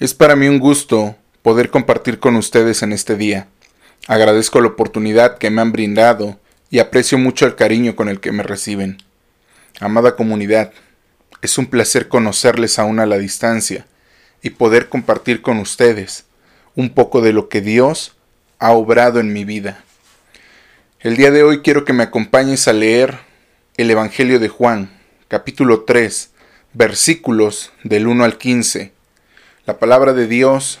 Es para mí un gusto poder compartir con ustedes en este día. Agradezco la oportunidad que me han brindado y aprecio mucho el cariño con el que me reciben. Amada comunidad, es un placer conocerles aún a la distancia y poder compartir con ustedes un poco de lo que Dios ha obrado en mi vida. El día de hoy quiero que me acompañes a leer el Evangelio de Juan, capítulo 3, versículos del 1 al 15 la palabra de Dios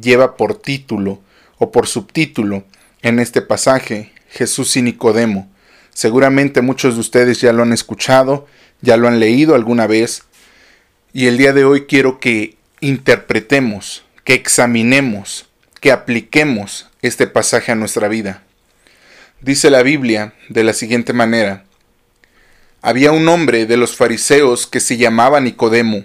lleva por título o por subtítulo en este pasaje Jesús y Nicodemo. Seguramente muchos de ustedes ya lo han escuchado, ya lo han leído alguna vez, y el día de hoy quiero que interpretemos, que examinemos, que apliquemos este pasaje a nuestra vida. Dice la Biblia de la siguiente manera, había un hombre de los fariseos que se llamaba Nicodemo,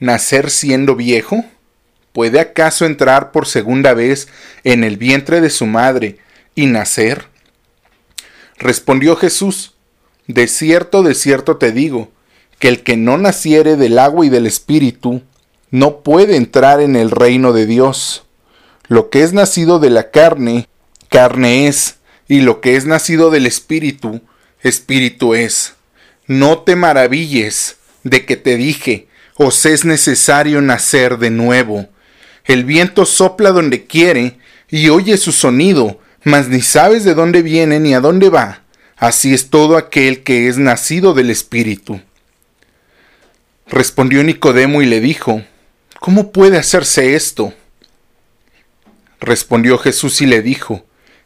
nacer siendo viejo? ¿Puede acaso entrar por segunda vez en el vientre de su madre y nacer? Respondió Jesús, De cierto, de cierto te digo, que el que no naciere del agua y del espíritu, no puede entrar en el reino de Dios. Lo que es nacido de la carne, carne es, y lo que es nacido del espíritu, espíritu es. No te maravilles de que te dije, os es necesario nacer de nuevo. El viento sopla donde quiere y oye su sonido, mas ni sabes de dónde viene ni a dónde va. Así es todo aquel que es nacido del Espíritu. Respondió Nicodemo y le dijo, ¿Cómo puede hacerse esto? Respondió Jesús y le dijo,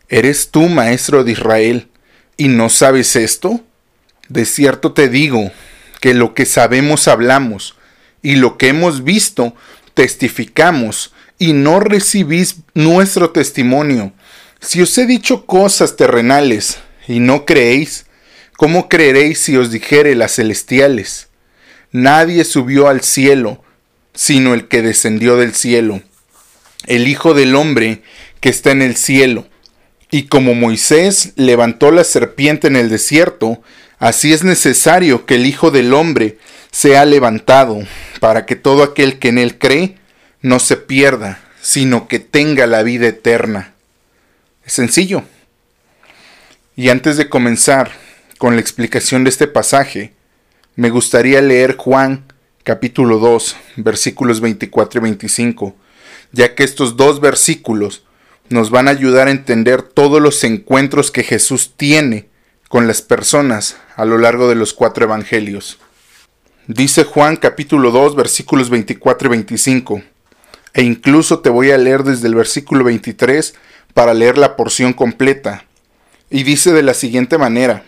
¿Eres tú maestro de Israel y no sabes esto? De cierto te digo que lo que sabemos hablamos, y lo que hemos visto testificamos, y no recibís nuestro testimonio. Si os he dicho cosas terrenales y no creéis, ¿cómo creeréis si os dijere las celestiales? Nadie subió al cielo, sino el que descendió del cielo, el Hijo del Hombre que está en el cielo. Y como Moisés levantó la serpiente en el desierto, así es necesario que el Hijo del Hombre sea levantado, para que todo aquel que en él cree no se pierda, sino que tenga la vida eterna. Es sencillo. Y antes de comenzar con la explicación de este pasaje, me gustaría leer Juan capítulo 2, versículos 24 y 25, ya que estos dos versículos nos van a ayudar a entender todos los encuentros que Jesús tiene con las personas a lo largo de los cuatro evangelios. Dice Juan capítulo 2 versículos 24 y 25. E incluso te voy a leer desde el versículo 23 para leer la porción completa. Y dice de la siguiente manera.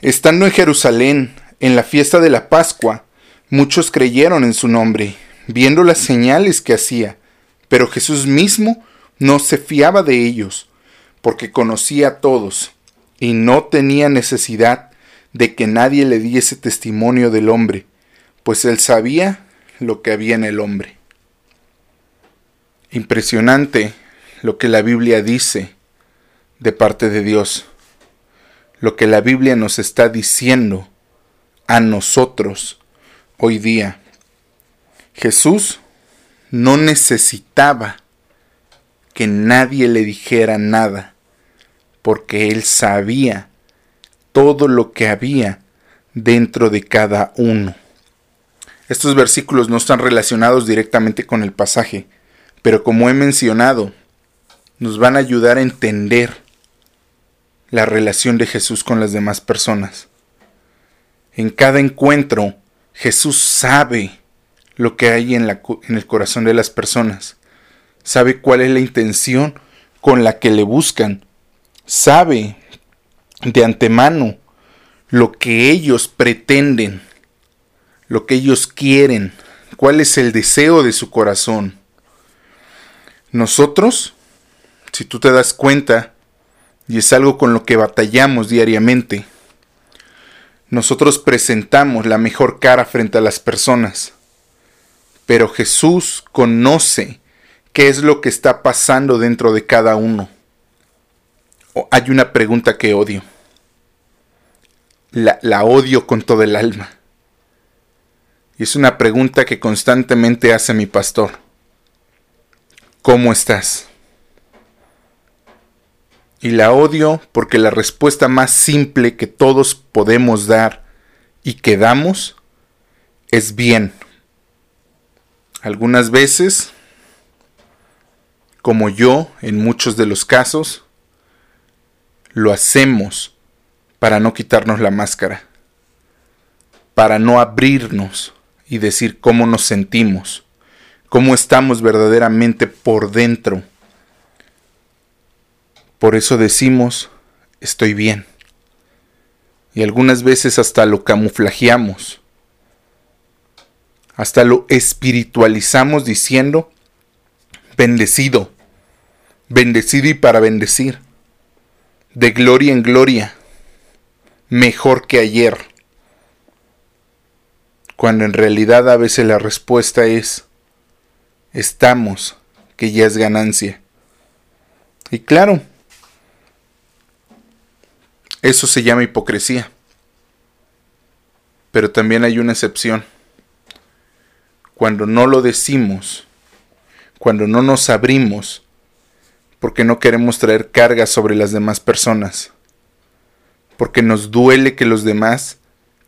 Estando en Jerusalén, en la fiesta de la Pascua, muchos creyeron en su nombre, viendo las señales que hacía, pero Jesús mismo no se fiaba de ellos, porque conocía a todos, y no tenía necesidad de que nadie le diese testimonio del hombre, pues él sabía lo que había en el hombre. Impresionante lo que la Biblia dice de parte de Dios, lo que la Biblia nos está diciendo a nosotros hoy día. Jesús no necesitaba que nadie le dijera nada, porque él sabía todo lo que había dentro de cada uno. Estos versículos no están relacionados directamente con el pasaje, pero como he mencionado, nos van a ayudar a entender la relación de Jesús con las demás personas. En cada encuentro, Jesús sabe lo que hay en, el corazón de las personas, sabe cuál es la intención con la que le buscan, sabe de antemano lo que ellos pretenden, lo que ellos quieren cuál es el deseo de su corazón. Nosotros, si tú te das cuenta, y es algo con lo que batallamos diariamente, nosotros presentamos la mejor cara frente a las personas, pero Jesús conoce qué es lo que está pasando dentro de cada uno. Hay una pregunta que odio. La, odio con todo el alma. Y es una pregunta que constantemente hace mi pastor. ¿Cómo estás? Y la odio porque la respuesta más simple que todos podemos dar y que damos es bien. Algunas veces, como yo en muchos de los casos, lo hacemos para no quitarnos la máscara, para no abrirnos y decir cómo nos sentimos, cómo estamos verdaderamente por dentro. Por eso decimos, estoy bien. Y algunas veces hasta lo camuflajeamos, hasta lo espiritualizamos diciendo, bendecido, bendecido y para bendecir, de gloria en gloria, mejor que ayer cuando en realidad a veces la respuesta es estamos, que ya es ganancia. Y claro, eso se llama hipocresía. Pero también hay una excepción. Cuando no lo decimos, cuando no nos abrimos, porque no queremos traer cargas sobre las demás personas, porque nos duele que los demás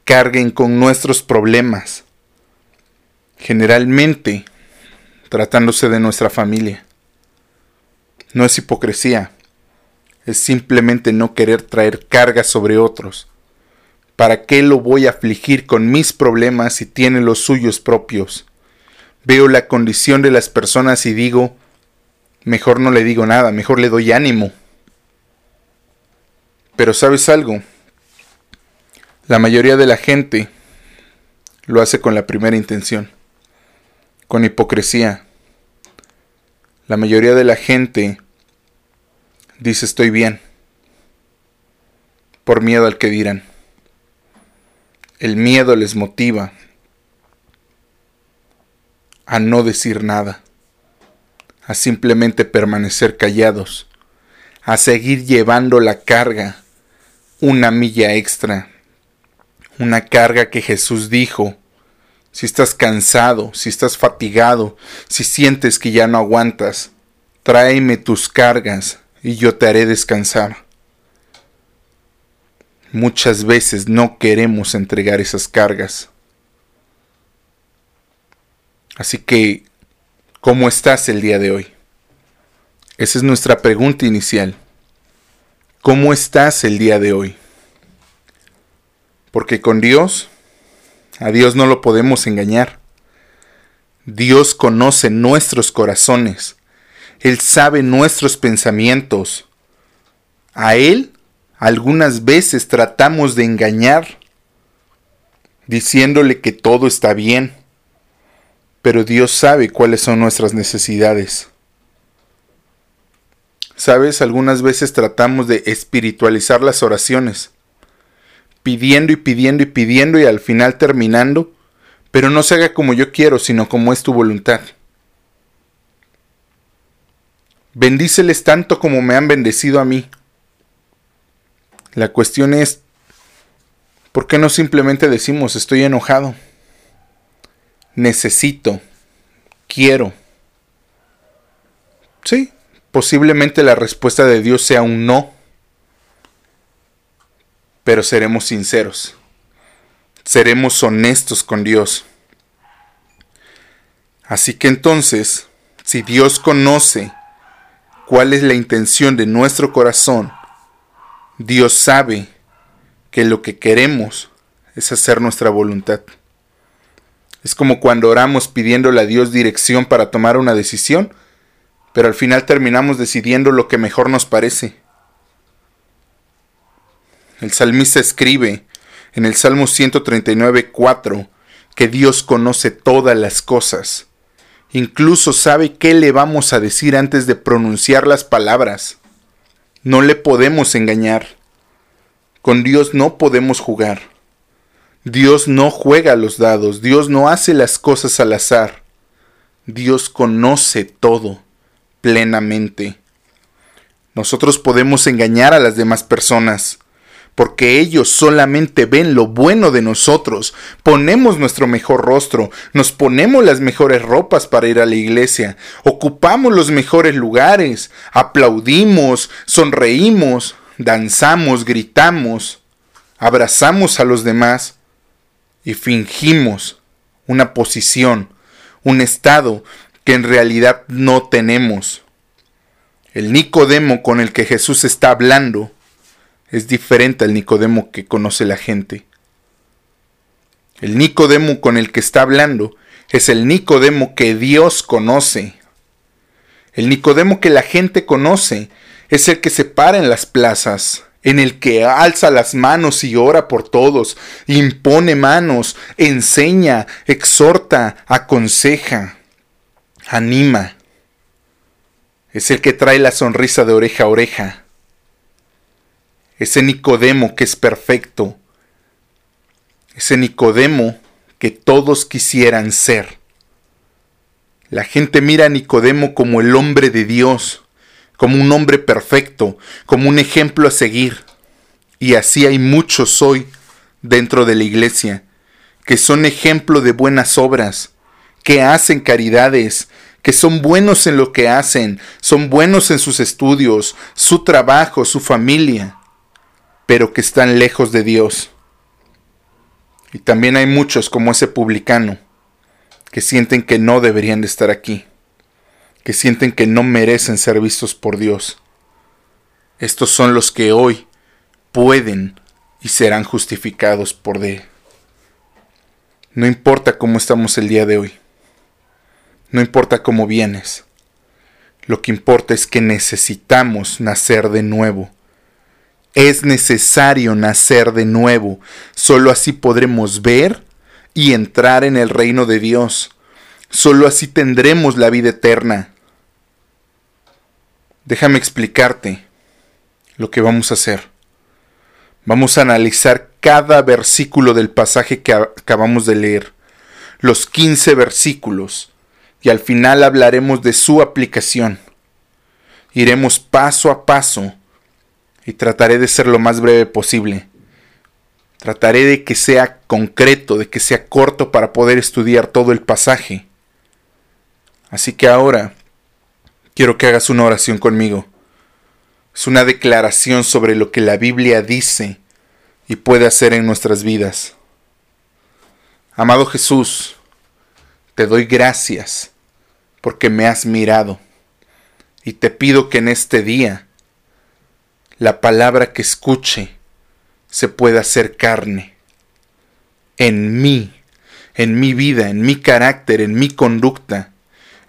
carguen con nuestros problemas, generalmente tratándose de nuestra familia. No es hipocresía, es simplemente no querer traer cargas sobre otros. ¿Para qué lo voy a afligir con mis problemas si tiene los suyos propios? Veo la condición de las personas y digo, mejor no le digo nada, mejor le doy ánimo. Pero sabes algo, la mayoría de la gente lo hace con la primera intención, con hipocresía. La mayoría de la gente dice estoy bien, por miedo al que dirán. El miedo les motiva a no decir nada, a simplemente permanecer callados, a seguir llevando la carga una milla extra una carga que Jesús dijo. Si estás cansado, si estás fatigado, si sientes que ya no aguantas, tráeme tus cargas y yo te haré descansar. Muchas veces no queremos entregar esas cargas. Así que, ¿cómo estás el día de hoy? Esa es nuestra pregunta inicial. ¿Cómo estás el día de hoy? Porque con Dios, a Dios no lo podemos engañar. Dios conoce nuestros corazones. Él sabe nuestros pensamientos. A Él algunas veces tratamos de engañar, diciéndole que todo está bien. Pero Dios sabe cuáles son nuestras necesidades. Sabes, algunas veces tratamos de espiritualizar las oraciones pidiendo y pidiendo y pidiendo y al final terminando, pero no se haga como yo quiero, sino como es tu voluntad. Bendíceles tanto como me han bendecido a mí. La cuestión es, ¿por qué no simplemente decimos estoy enojado? Necesito, quiero. Sí, posiblemente la respuesta de Dios sea un no pero seremos sinceros, seremos honestos con Dios. Así que entonces, si Dios conoce cuál es la intención de nuestro corazón, Dios sabe que lo que queremos es hacer nuestra voluntad. Es como cuando oramos pidiéndole a Dios dirección para tomar una decisión, pero al final terminamos decidiendo lo que mejor nos parece. El salmista escribe en el Salmo 139, 4, que Dios conoce todas las cosas. Incluso sabe qué le vamos a decir antes de pronunciar las palabras. No le podemos engañar. Con Dios no podemos jugar. Dios no juega los dados, Dios no hace las cosas al azar. Dios conoce todo plenamente. Nosotros podemos engañar a las demás personas, porque ellos solamente ven lo bueno de nosotros. Ponemos nuestro mejor rostro, nos ponemos las mejores ropas para ir a la iglesia, ocupamos los mejores lugares, aplaudimos, sonreímos, danzamos, gritamos, abrazamos a los demás y fingimos una posición, un estado que en realidad no tenemos. El Nicodemo con el que Jesús está hablando es diferente al Nicodemo que conoce la gente. El Nicodemo con el que está hablando es el Nicodemo que Dios conoce. El Nicodemo que la gente conoce es el que se para en las plazas, en el que alza las manos y ora por todos, impone manos, enseña, exhorta, aconseja, anima. Es el que trae la sonrisa de oreja a oreja. Ese Nicodemo que es perfecto. Ese Nicodemo que todos quisieran ser. La gente mira a Nicodemo como el hombre de Dios, como un hombre perfecto, como un ejemplo a seguir. Y así hay muchos hoy dentro de la iglesia, que son ejemplo de buenas obras, que hacen caridades, que son buenos en lo que hacen, son buenos en sus estudios, su trabajo, su familia, pero que están lejos de Dios. Y también hay muchos como ese publicano, que sienten que no deberían de estar aquí que sienten que no merecen ser vistos por Dios. Estos son los que hoy pueden y serán justificados por Él. No importa cómo estamos el día de hoy. No importa cómo vienes. Lo que importa es que necesitamos nacer de nuevo. Es necesario nacer de nuevo. Solo así podremos ver y entrar en el reino de Dios. Solo así tendremos la vida eterna. Déjame explicarte lo que vamos a hacer. Vamos a analizar cada versículo del pasaje que acabamos de leer, los 15 versículos, y al final hablaremos de su aplicación. Iremos paso a paso y trataré de ser lo más breve posible. Trataré de que sea concreto, de que sea corto para poder estudiar todo el pasaje. Así que ahora quiero que hagas una oración conmigo. Es una declaración sobre lo que la Biblia dice y puede hacer en nuestras vidas. Amado Jesús, te doy gracias porque me has mirado y te pido que en este día la palabra que escuche se pueda hacer carne en mí, en mi vida, en mi carácter, en mi conducta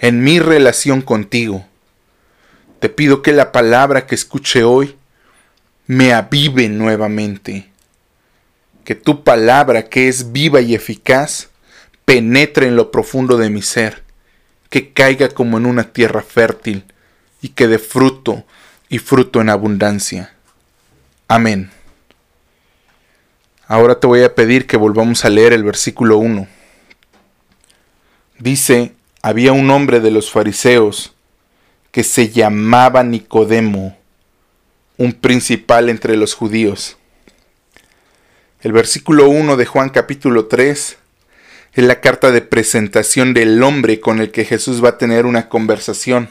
en mi relación contigo. Te pido que la palabra que escuche hoy me avive nuevamente. Que tu palabra, que es viva y eficaz, penetre en lo profundo de mi ser, que caiga como en una tierra fértil y que dé fruto y fruto en abundancia. Amén. Ahora te voy a pedir que volvamos a leer el versículo 1. Dice, había un hombre de los fariseos que se llamaba Nicodemo, un principal entre los judíos. El versículo 1 de Juan capítulo 3 es la carta de presentación del hombre con el que Jesús va a tener una conversación.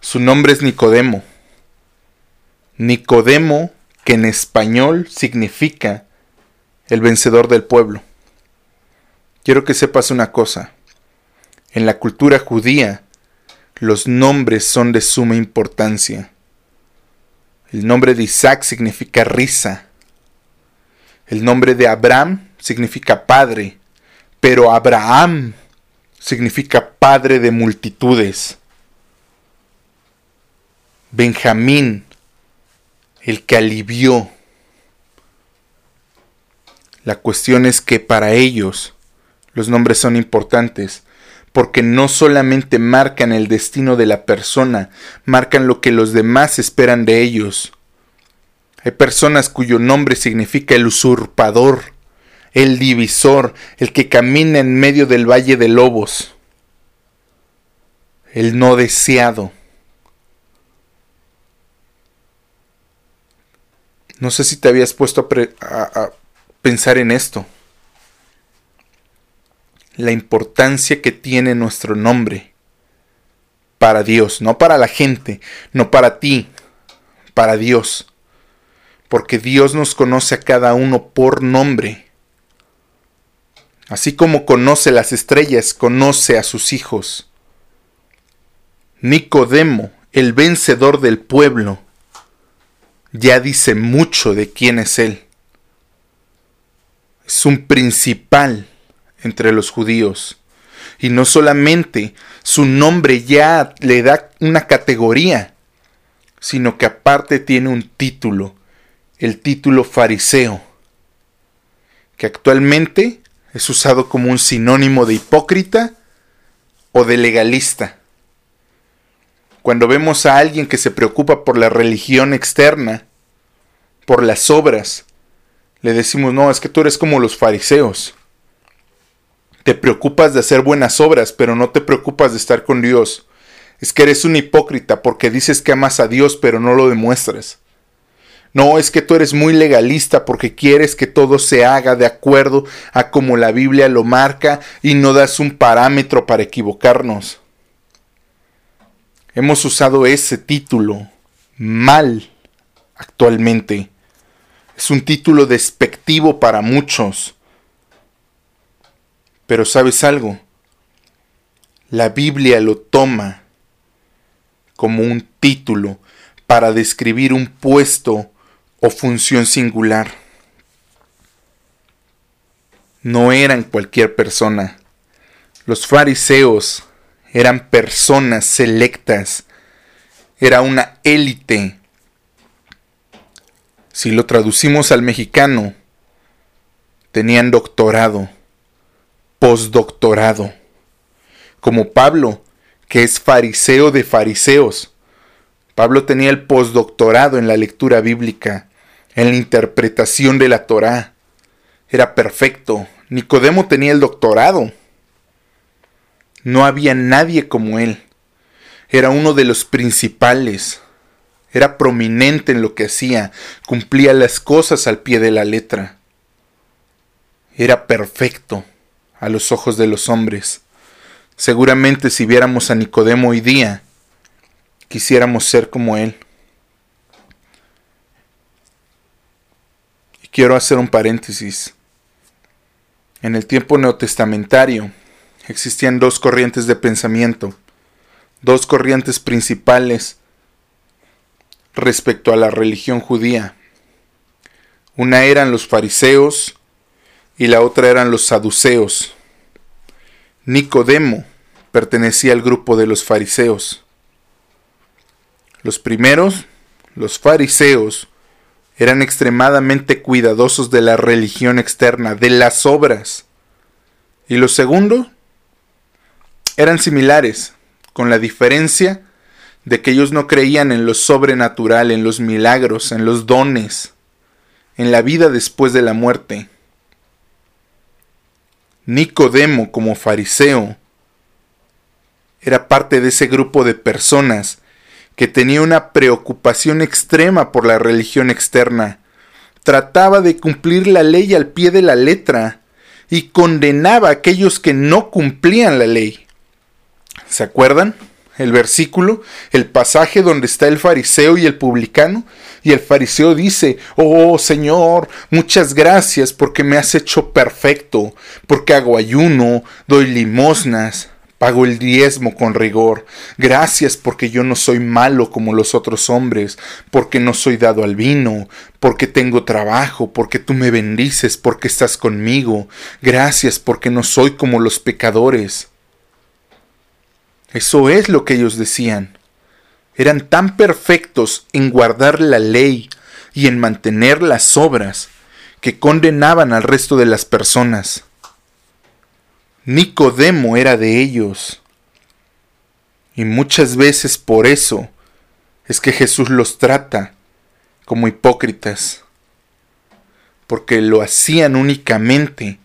Su nombre es Nicodemo. Nicodemo, que en español significa el vencedor del pueblo. Quiero que sepas una cosa. En la cultura judía, los nombres son de suma importancia. El nombre de Isaac significa risa. El nombre de Abraham significa padre, pero Abraham significa padre de multitudes. Benjamín, el que alivió. La cuestión es que para ellos los nombres son importantes porque no solamente marcan el destino de la persona, marcan lo que los demás esperan de ellos. Hay personas cuyo nombre significa el usurpador, el divisor, el que camina en medio del valle de lobos, el no deseado. No sé si te habías puesto a, a pensar en esto la importancia que tiene nuestro nombre para Dios, no para la gente, no para ti, para Dios. Porque Dios nos conoce a cada uno por nombre. Así como conoce las estrellas, conoce a sus hijos. Nicodemo, el vencedor del pueblo, ya dice mucho de quién es él. Es un principal entre los judíos. Y no solamente su nombre ya le da una categoría, sino que aparte tiene un título, el título fariseo, que actualmente es usado como un sinónimo de hipócrita o de legalista. Cuando vemos a alguien que se preocupa por la religión externa, por las obras, le decimos, no, es que tú eres como los fariseos. Te preocupas de hacer buenas obras, pero no te preocupas de estar con Dios. Es que eres un hipócrita porque dices que amas a Dios, pero no lo demuestras. No, es que tú eres muy legalista porque quieres que todo se haga de acuerdo a como la Biblia lo marca y no das un parámetro para equivocarnos. Hemos usado ese título mal actualmente. Es un título despectivo para muchos. Pero sabes algo, la Biblia lo toma como un título para describir un puesto o función singular. No eran cualquier persona. Los fariseos eran personas selectas. Era una élite. Si lo traducimos al mexicano, tenían doctorado postdoctorado, como Pablo, que es fariseo de fariseos. Pablo tenía el postdoctorado en la lectura bíblica, en la interpretación de la Torá. Era perfecto. Nicodemo tenía el doctorado. No había nadie como él. Era uno de los principales. Era prominente en lo que hacía. Cumplía las cosas al pie de la letra. Era perfecto a los ojos de los hombres. Seguramente si viéramos a Nicodemo hoy día, quisiéramos ser como él. Y quiero hacer un paréntesis. En el tiempo neotestamentario existían dos corrientes de pensamiento, dos corrientes principales respecto a la religión judía. Una eran los fariseos y la otra eran los saduceos. Nicodemo pertenecía al grupo de los fariseos. Los primeros, los fariseos, eran extremadamente cuidadosos de la religión externa, de las obras. Y los segundos eran similares, con la diferencia de que ellos no creían en lo sobrenatural, en los milagros, en los dones, en la vida después de la muerte. Nicodemo como fariseo era parte de ese grupo de personas que tenía una preocupación extrema por la religión externa. Trataba de cumplir la ley al pie de la letra y condenaba a aquellos que no cumplían la ley. ¿Se acuerdan? El versículo, el pasaje donde está el fariseo y el publicano, y el fariseo dice, oh Señor, muchas gracias porque me has hecho perfecto, porque hago ayuno, doy limosnas, pago el diezmo con rigor. Gracias porque yo no soy malo como los otros hombres, porque no soy dado al vino, porque tengo trabajo, porque tú me bendices, porque estás conmigo. Gracias porque no soy como los pecadores. Eso es lo que ellos decían eran tan perfectos en guardar la ley y en mantener las obras, que condenaban al resto de las personas. Nicodemo era de ellos. Y muchas veces por eso es que Jesús los trata como hipócritas, porque lo hacían únicamente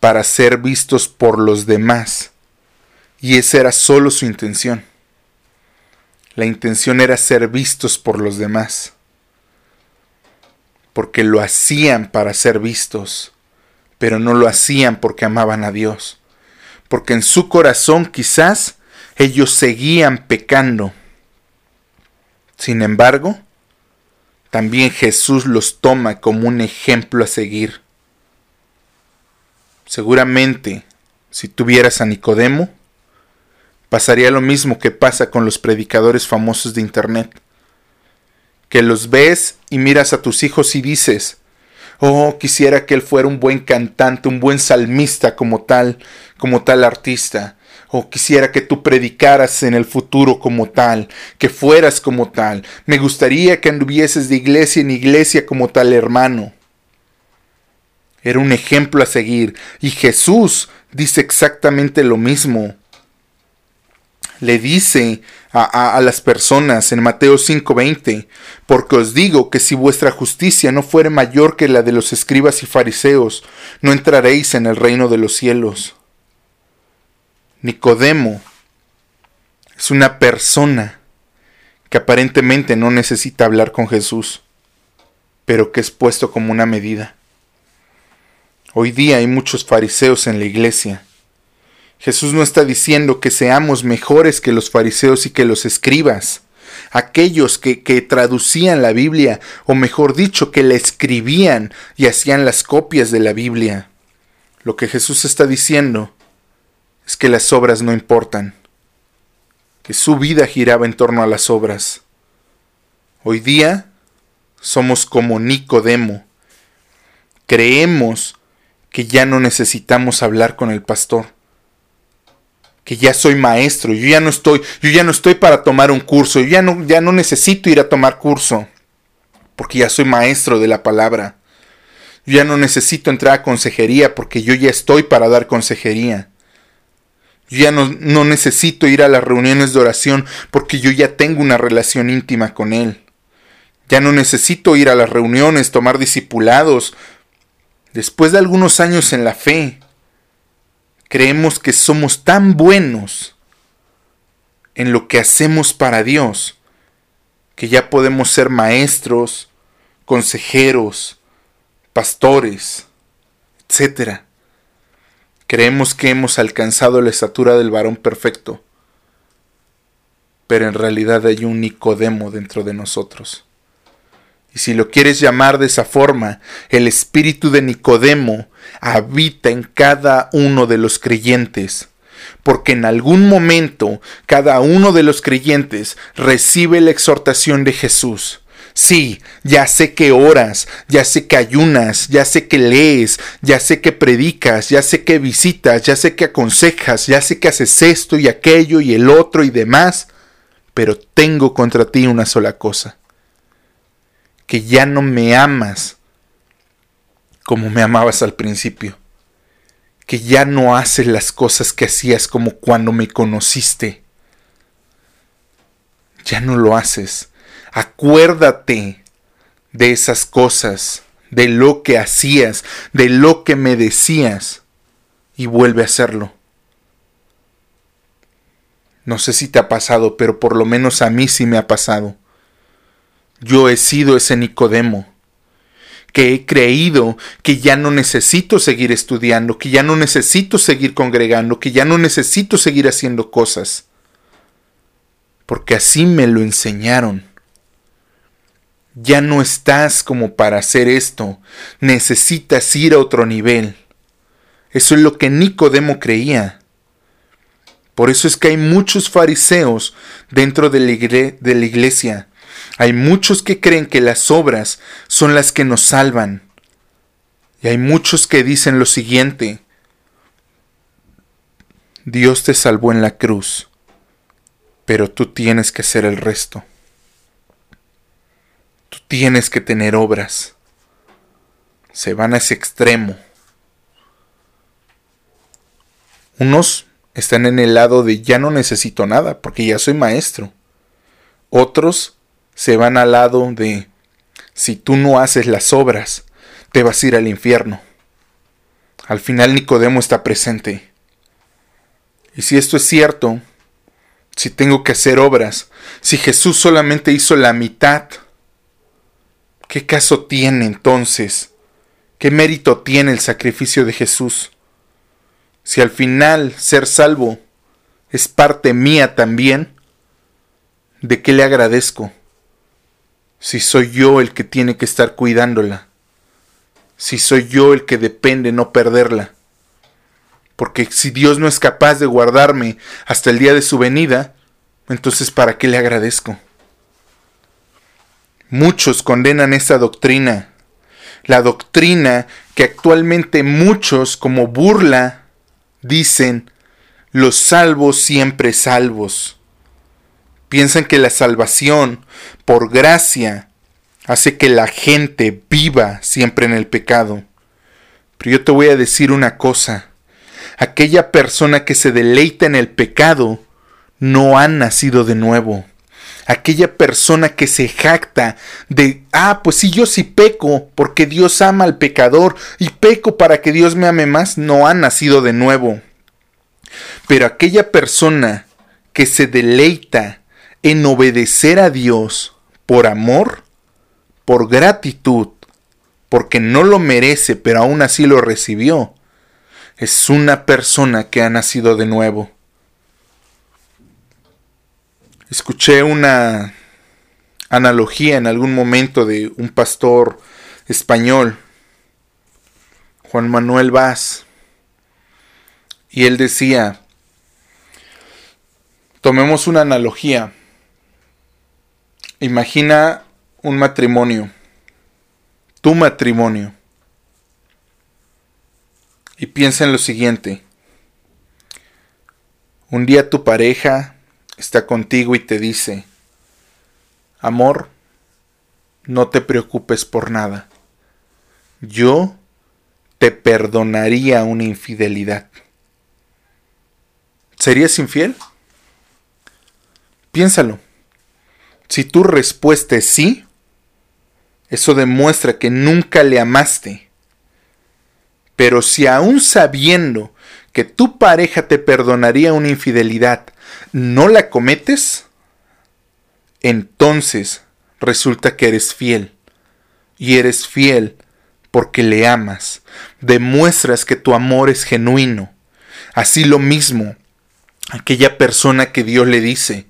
para ser vistos por los demás, y esa era solo su intención. La intención era ser vistos por los demás, porque lo hacían para ser vistos, pero no lo hacían porque amaban a Dios, porque en su corazón quizás ellos seguían pecando. Sin embargo, también Jesús los toma como un ejemplo a seguir. Seguramente, si tuvieras a Nicodemo, pasaría lo mismo que pasa con los predicadores famosos de Internet. Que los ves y miras a tus hijos y dices, oh, quisiera que él fuera un buen cantante, un buen salmista como tal, como tal artista o quisiera que tú predicaras en el futuro como tal, que fueras como tal. Me gustaría que anduvieses de iglesia en iglesia como tal hermano. Era un ejemplo a seguir y Jesús dice exactamente lo mismo. Le dice a, a, las personas en Mateo 5:20, porque os digo que si vuestra justicia no fuere mayor que la de los escribas y fariseos, no entraréis en el reino de los cielos. Nicodemo es una persona que aparentemente no necesita hablar con Jesús, pero que es puesto como una medida. Hoy día hay muchos fariseos en la iglesia. Jesús no está diciendo que seamos mejores que los fariseos y que los escribas, aquellos que, que traducían la Biblia, o mejor dicho, que la escribían y hacían las copias de la Biblia. Lo que Jesús está diciendo es que las obras no importan, que su vida giraba en torno a las obras. Hoy día somos como Nicodemo. Creemos que ya no necesitamos hablar con el pastor. Que ya soy maestro, yo ya no estoy, yo ya no estoy para tomar un curso, yo ya no, ya no necesito ir a tomar curso, porque ya soy maestro de la palabra. Yo ya no necesito entrar a consejería porque yo ya estoy para dar consejería. Yo ya no, no, necesito ir a las reuniones de oración porque yo ya tengo una relación íntima con Él. Ya no necesito ir a las reuniones, tomar discipulados. Después de algunos años en la fe, creemos que somos tan buenos en lo que hacemos para Dios que ya podemos ser maestros, consejeros, pastores, etcétera. Creemos que hemos alcanzado la estatura del varón perfecto, pero en realidad hay un Nicodemo dentro de nosotros. Y si lo quieres llamar de esa forma, el espíritu de Nicodemo habita en cada uno de los creyentes, porque en algún momento cada uno de los creyentes recibe la exhortación de Jesús. Sí, ya sé que oras, ya sé que ayunas, ya sé que lees, ya sé que predicas, ya sé que visitas, ya sé que aconsejas, ya sé que haces esto y aquello y el otro y demás, pero tengo contra ti una sola cosa, que ya no me amas como me amabas al principio, que ya no haces las cosas que hacías como cuando me conociste, ya no lo haces Acuérdate de esas cosas, de lo que hacías, de lo que me decías, y vuelve a hacerlo. No sé si te ha pasado, pero por lo menos a mí sí me ha pasado. Yo he sido ese Nicodemo, que he creído que ya no necesito seguir estudiando, que ya no necesito seguir congregando, que ya no necesito seguir haciendo cosas, porque así me lo enseñaron. Ya no estás como para hacer esto. Necesitas ir a otro nivel. Eso es lo que Nicodemo creía. Por eso es que hay muchos fariseos dentro de la, iglesia. Hay muchos que creen que las obras son las que nos salvan. Y hay muchos que dicen lo siguiente. Dios te salvó en la cruz, pero tú tienes que hacer el resto. Tú tienes que tener obras. se van a ese extremo. Unos están en el lado de ya no necesito nada porque ya soy maestro. Otros se van al lado de si tú no haces las obras, te vas a ir al infierno. Al final Nicodemo está presente. Y si esto es cierto, si tengo que hacer obras, si Jesús solamente hizo la mitad, ¿qué caso tiene entonces? ¿Qué mérito tiene el sacrificio de Jesús? Si al final ser salvo es parte mía también, ¿de qué le agradezco? Si soy yo el que tiene que estar cuidándola, si soy yo el que depende no perderla porque si Dios no es capaz de guardarme hasta el día de su venida, entonces ¿para qué le agradezco? Muchos condenan esa doctrina, la doctrina que actualmente muchos como burla dicen, los salvos siempre salvos. Piensan que la salvación, por gracia, hace que la gente viva siempre en el pecado. Pero yo te voy a decir una cosa, aquella persona que se deleita en el pecado no ha nacido de nuevo. Aquella persona que se jacta de, ah, pues sí, yo sí peco porque Dios ama al pecador y peco para que Dios me ame más, no ha nacido de nuevo. Pero aquella persona que se deleita en obedecer a Dios por amor, por gratitud, porque no lo merece, pero aún así lo recibió, es una persona que ha nacido de nuevo. Escuché una analogía en algún momento de un pastor español, Juan Manuel Vaz, y él decía, tomemos una analogía, imagina un matrimonio, tu matrimonio, y piensa en lo siguiente. Un día tu pareja está contigo y te dice, amor, no te preocupes por nada. Yo te perdonaría una infidelidad. ¿Serías infiel? Piénsalo. Si tu respuesta es sí, eso demuestra que nunca le amaste pero si aún sabiendo que tu pareja te perdonaría una infidelidad, no la cometes, entonces resulta que eres fiel. Y eres fiel porque le amas. Demuestras que tu amor es genuino. Así lo mismo, aquella persona que Dios le dice,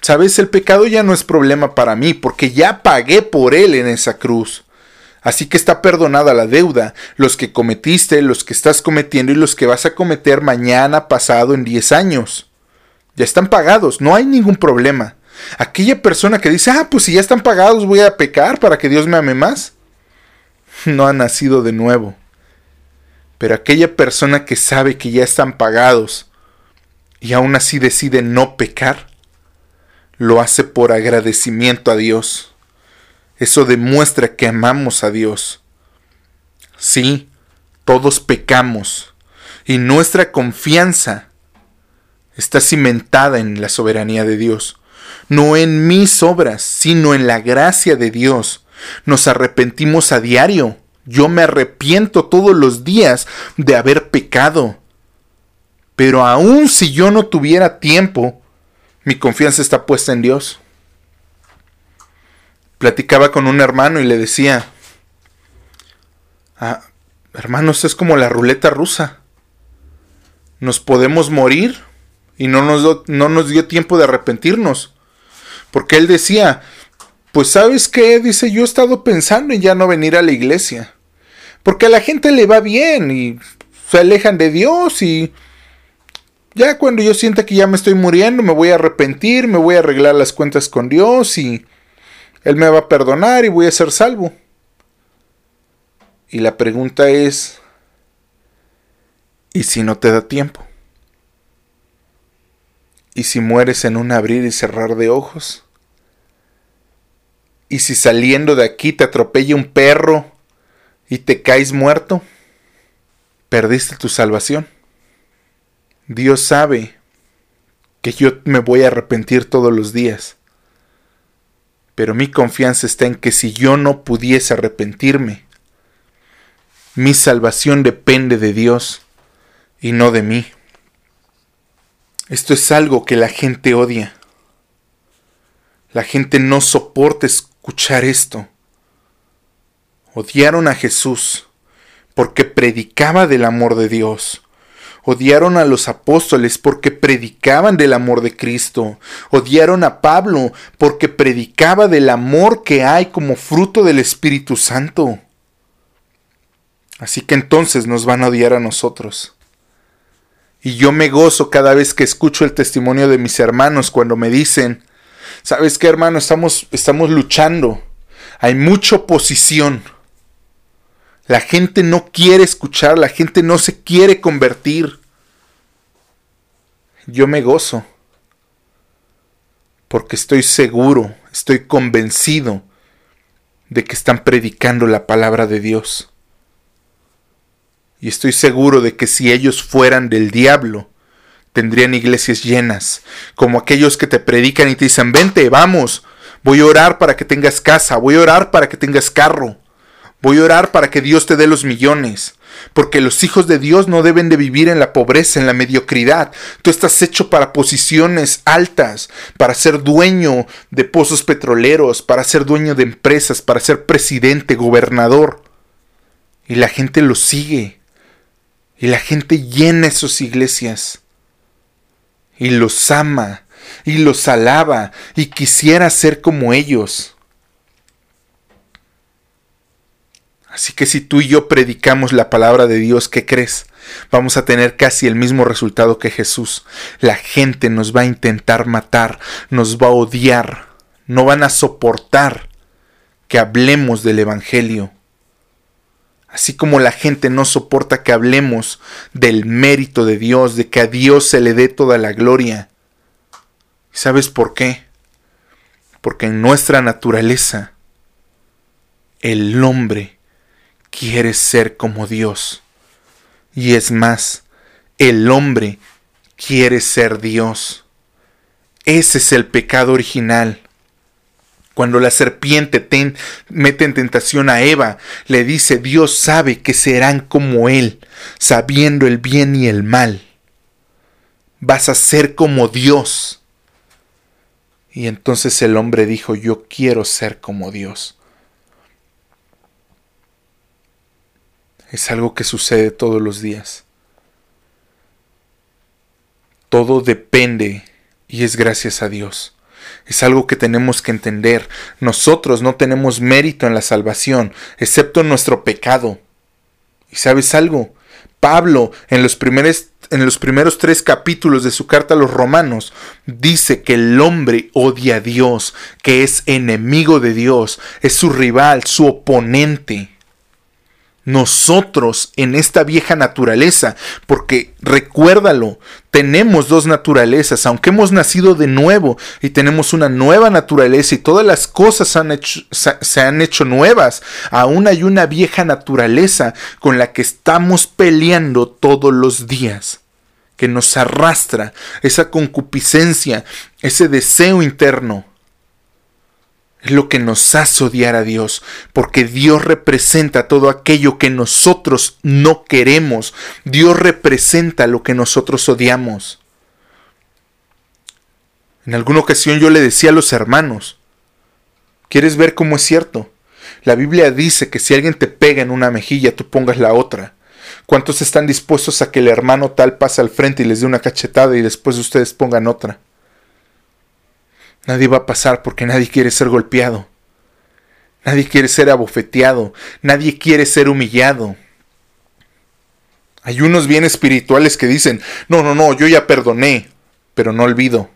sabes, el pecado ya no es problema para mí porque ya pagué por él en esa cruz. Así que está perdonada la deuda, los que cometiste, los que estás cometiendo y los que vas a cometer mañana, pasado, en 10 años. Ya están pagados, no hay ningún problema. Aquella persona que dice, ah, pues si ya están pagados voy a pecar para que Dios me ame más, no ha nacido de nuevo. Pero aquella persona que sabe que ya están pagados y aún así decide no pecar, lo hace por agradecimiento a Dios eso demuestra que amamos a Dios. Sí, todos pecamos y nuestra confianza está cimentada en la soberanía de Dios, no en mis obras, sino en la gracia de Dios. Nos arrepentimos a diario. Yo me arrepiento todos los días de haber pecado. Pero aun si yo no tuviera tiempo, mi confianza está puesta en Dios platicaba con un hermano y le decía, ah, hermano, esto es como la ruleta rusa. Nos podemos morir y no nos, no nos dio tiempo de arrepentirnos. Porque él decía, pues sabes qué, dice, yo he estado pensando en ya no venir a la iglesia. Porque a la gente le va bien y se alejan de Dios y ya cuando yo sienta que ya me estoy muriendo me voy a arrepentir, me voy a arreglar las cuentas con Dios y él me va a perdonar y voy a ser salvo. Y la pregunta es, ¿y si no te da tiempo? ¿Y si mueres en un abrir y cerrar de ojos? ¿Y si saliendo de aquí te atropella un perro y te caes muerto, perdiste tu salvación. Dios sabe que yo me voy a arrepentir todos los días. Pero mi confianza está en que si yo no pudiese arrepentirme, mi salvación depende de Dios y no de mí. Esto es algo que la gente odia. La gente no soporta escuchar esto. Odiaron a Jesús porque predicaba del amor de Dios. Odiaron a los apóstoles porque predicaban del amor de Cristo. Odiaron a Pablo porque predicaba del amor que hay como fruto del Espíritu Santo. Así que entonces nos van a odiar a nosotros. Y yo me gozo cada vez que escucho el testimonio de mis hermanos cuando me dicen, ¿sabes qué hermano? Estamos, estamos luchando. Hay mucha oposición. La gente no quiere escuchar, la gente no se quiere convertir. Yo me gozo. Porque estoy seguro, estoy convencido de que están predicando la palabra de Dios. Y estoy seguro de que si ellos fueran del diablo, tendrían iglesias llenas, como aquellos que te predican y te dicen, vente, vamos, voy a orar para que tengas casa, voy a orar para que tengas carro, Voy a orar para que Dios te dé los millones, porque los hijos de Dios no deben de vivir en la pobreza, en la mediocridad. Tú estás hecho para posiciones altas, para ser dueño de pozos petroleros, para ser dueño de empresas, para ser presidente, gobernador. Y la gente lo sigue. Y la gente llena esas iglesias. Y los ama. Y los alaba. Y quisiera ser como ellos. Así que si tú y yo predicamos la palabra de Dios, ¿qué crees? Vamos a tener casi el mismo resultado que Jesús. La gente nos va a intentar matar, nos va a odiar, no van a soportar que hablemos del Evangelio. Así como la gente no soporta que hablemos del mérito de Dios, de que a Dios se le dé toda la gloria. ¿Sabes por qué? Porque en nuestra naturaleza el hombre quiere ser como Dios. Y es más, el hombre quiere ser Dios. Ese es el pecado original. Cuando la serpiente mete en tentación a Eva, le dice, Dios sabe que serán como Él, sabiendo el bien y el mal. Vas a ser como Dios. Y entonces el hombre dijo, yo quiero ser como Dios. Es algo que sucede todos los días. Todo depende y es gracias a Dios. Es algo que tenemos que entender. Nosotros no tenemos mérito en la salvación, excepto en nuestro pecado. ¿Y sabes algo? Pablo, en los, primeros, en los primeros tres capítulos de su carta a los romanos, dice que el hombre odia a Dios, que es enemigo de Dios, es su rival, su oponente nosotros en esta vieja naturaleza, porque recuérdalo, tenemos dos naturalezas, aunque hemos nacido de nuevo y tenemos una nueva naturaleza y todas las cosas se han hecho nuevas, aún hay una vieja naturaleza con la que estamos peleando todos los días que nos arrastra esa concupiscencia, ese deseo interno es lo que nos hace odiar a Dios, porque Dios representa todo aquello que nosotros no queremos. Dios representa lo que nosotros odiamos. En alguna ocasión yo le decía a los hermanos, ¿quieres ver cómo es cierto? La Biblia dice que si alguien te pega en una mejilla, tú pongas la otra. ¿Cuántos están dispuestos a que el hermano tal pase al frente y les dé una cachetada y después ustedes pongan otra? Nadie va a pasar porque nadie quiere ser golpeado. Nadie quiere ser abofeteado. Nadie quiere ser humillado. Hay unos bien espirituales que dicen, no, no, no, yo ya perdoné, pero no olvido.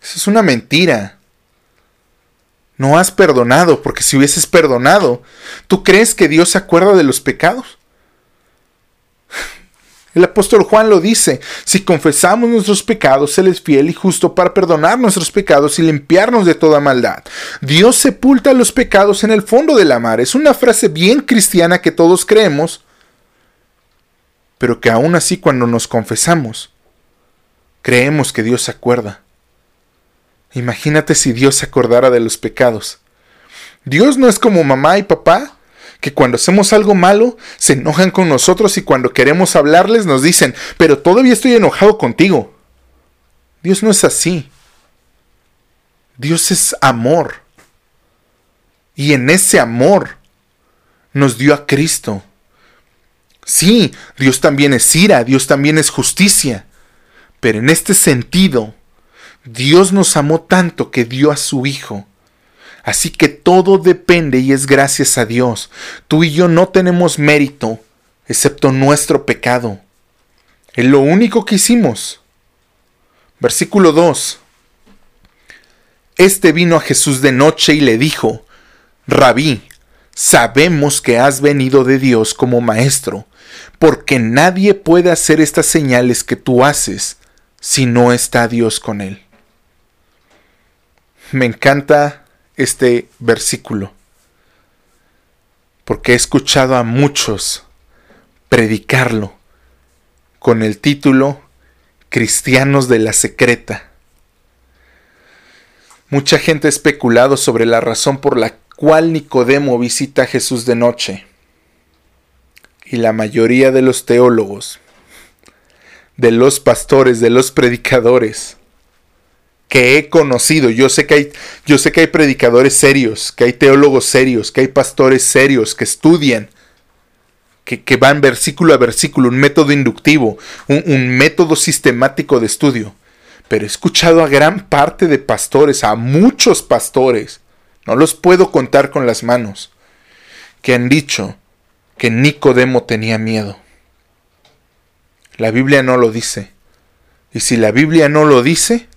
Eso es una mentira. No has perdonado, porque si hubieses perdonado, ¿tú crees que Dios se acuerda de los pecados? El apóstol Juan lo dice, si confesamos nuestros pecados, Él es fiel y justo para perdonar nuestros pecados y limpiarnos de toda maldad. Dios sepulta los pecados en el fondo de la mar. Es una frase bien cristiana que todos creemos, pero que aún así cuando nos confesamos, creemos que Dios se acuerda. Imagínate si Dios se acordara de los pecados. Dios no es como mamá y papá que cuando hacemos algo malo se enojan con nosotros y cuando queremos hablarles nos dicen, pero todavía estoy enojado contigo. Dios no es así. Dios es amor. Y en ese amor nos dio a Cristo. Sí, Dios también es ira, Dios también es justicia. Pero en este sentido, Dios nos amó tanto que dio a su Hijo Así que todo depende y es gracias a Dios. Tú y yo no tenemos mérito, excepto nuestro pecado. Es lo único que hicimos. Versículo 2. Este vino a Jesús de noche y le dijo, Rabí, sabemos que has venido de Dios como maestro, porque nadie puede hacer estas señales que tú haces si no está Dios con él. Me encanta este versículo, porque he escuchado a muchos predicarlo con el título Cristianos de la Secreta. Mucha gente ha especulado sobre la razón por la cual Nicodemo visita a Jesús de noche. Y la mayoría de los teólogos, de los pastores, de los predicadores, que he conocido. Yo sé que hay, yo sé que hay predicadores serios, que hay teólogos serios, que hay pastores serios que estudian, que, van versículo a versículo, un método inductivo, un, un método sistemático de estudio. Pero he escuchado a gran parte de pastores, a muchos pastores, no los puedo contar con las manos, que han dicho que Nicodemo tenía miedo. La Biblia no lo dice. Y si la Biblia no lo dice,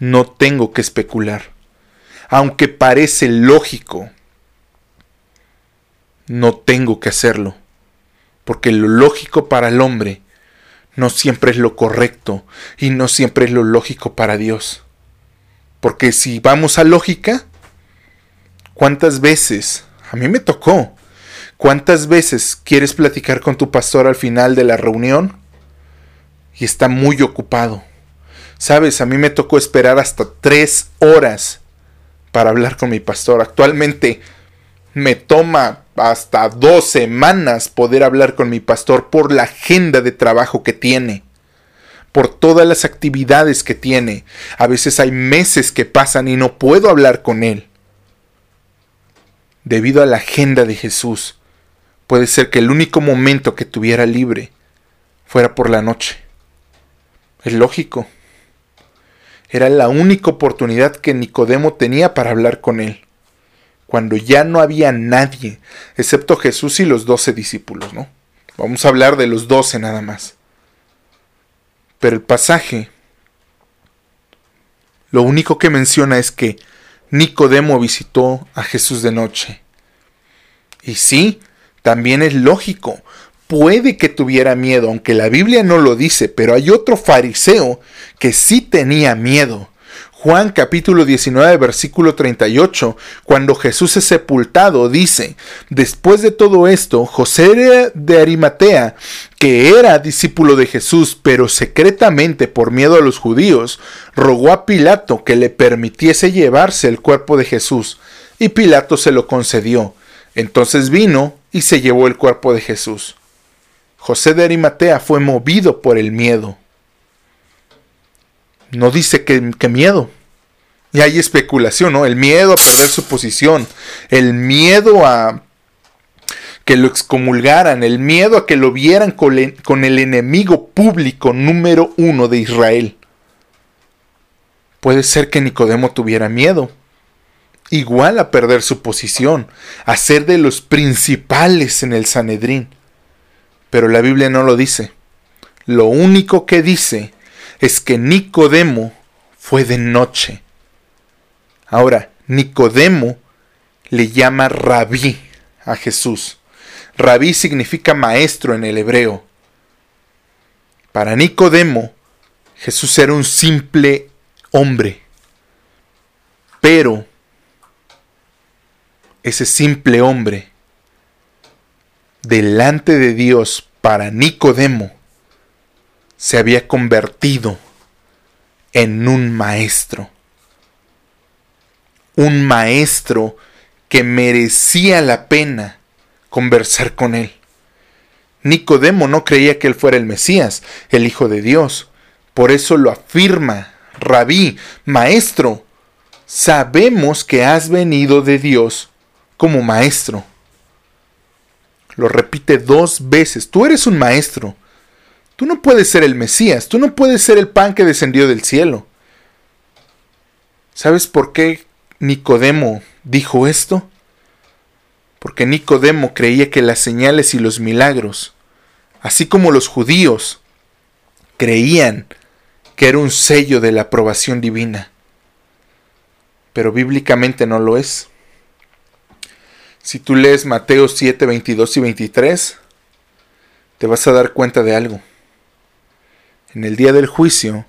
no tengo que especular. Aunque parece lógico, no tengo que hacerlo. Porque lo lógico para el hombre no siempre es lo correcto y no siempre es lo lógico para Dios. Porque si vamos a lógica, ¿cuántas veces? A mí me tocó. ¿Cuántas veces quieres platicar con tu pastor al final de la reunión? Y está muy ocupado. Sabes, a mí me tocó esperar hasta tres horas para hablar con mi pastor. Actualmente me toma hasta dos semanas poder hablar con mi pastor por la agenda de trabajo que tiene, por todas las actividades que tiene. A veces hay meses que pasan y no puedo hablar con él. Debido a la agenda de Jesús, puede ser que el único momento que tuviera libre fuera por la noche. Es lógico. Era la única oportunidad que Nicodemo tenía para hablar con él, cuando ya no había nadie, excepto Jesús y los doce discípulos, ¿no? Vamos a hablar de los doce nada más. Pero el pasaje, lo único que menciona es que Nicodemo visitó a Jesús de noche. Y sí, también es lógico, puede que tuviera miedo, aunque la Biblia no lo dice, pero hay otro fariseo que sí tenía miedo. Juan capítulo 19 versículo 38, cuando Jesús es sepultado, dice, después de todo esto, José de Arimatea, que era discípulo de Jesús, pero secretamente por miedo a los judíos, rogó a Pilato que le permitiese llevarse el cuerpo de Jesús, y Pilato se lo concedió. Entonces vino y se llevó el cuerpo de Jesús. José de Arimatea fue movido por el miedo. No dice que, miedo. Y hay especulación, ¿no? El miedo a perder su posición, el miedo a que lo excomulgaran, el miedo a que lo vieran con el enemigo público número uno de Israel. Puede ser que Nicodemo tuviera miedo. Igual a perder su posición, a ser de los principales en el Sanedrín pero la Biblia no lo dice. Lo único que dice es que Nicodemo fue de noche. Ahora, Nicodemo le llama rabí a Jesús. Rabí significa maestro en el hebreo. Para Nicodemo, Jesús era un simple hombre. Pero ese simple hombre, delante de Dios para Nicodemo, se había convertido en un maestro. Un maestro que merecía la pena conversar con él. Nicodemo no creía que él fuera el Mesías, el Hijo de Dios. Por eso lo afirma, rabí, maestro, sabemos que has venido de Dios como maestro. Lo repite dos veces, tú eres un maestro. Tú no puedes ser el Mesías, tú no puedes ser el pan que descendió del cielo. ¿Sabes por qué Nicodemo dijo esto? Porque Nicodemo creía que las señales y los milagros, así como los judíos, creían que era un sello de la aprobación divina. Pero bíblicamente no lo es. Si tú lees Mateo 7, 22 y 23, te vas a dar cuenta de algo. En el día del juicio,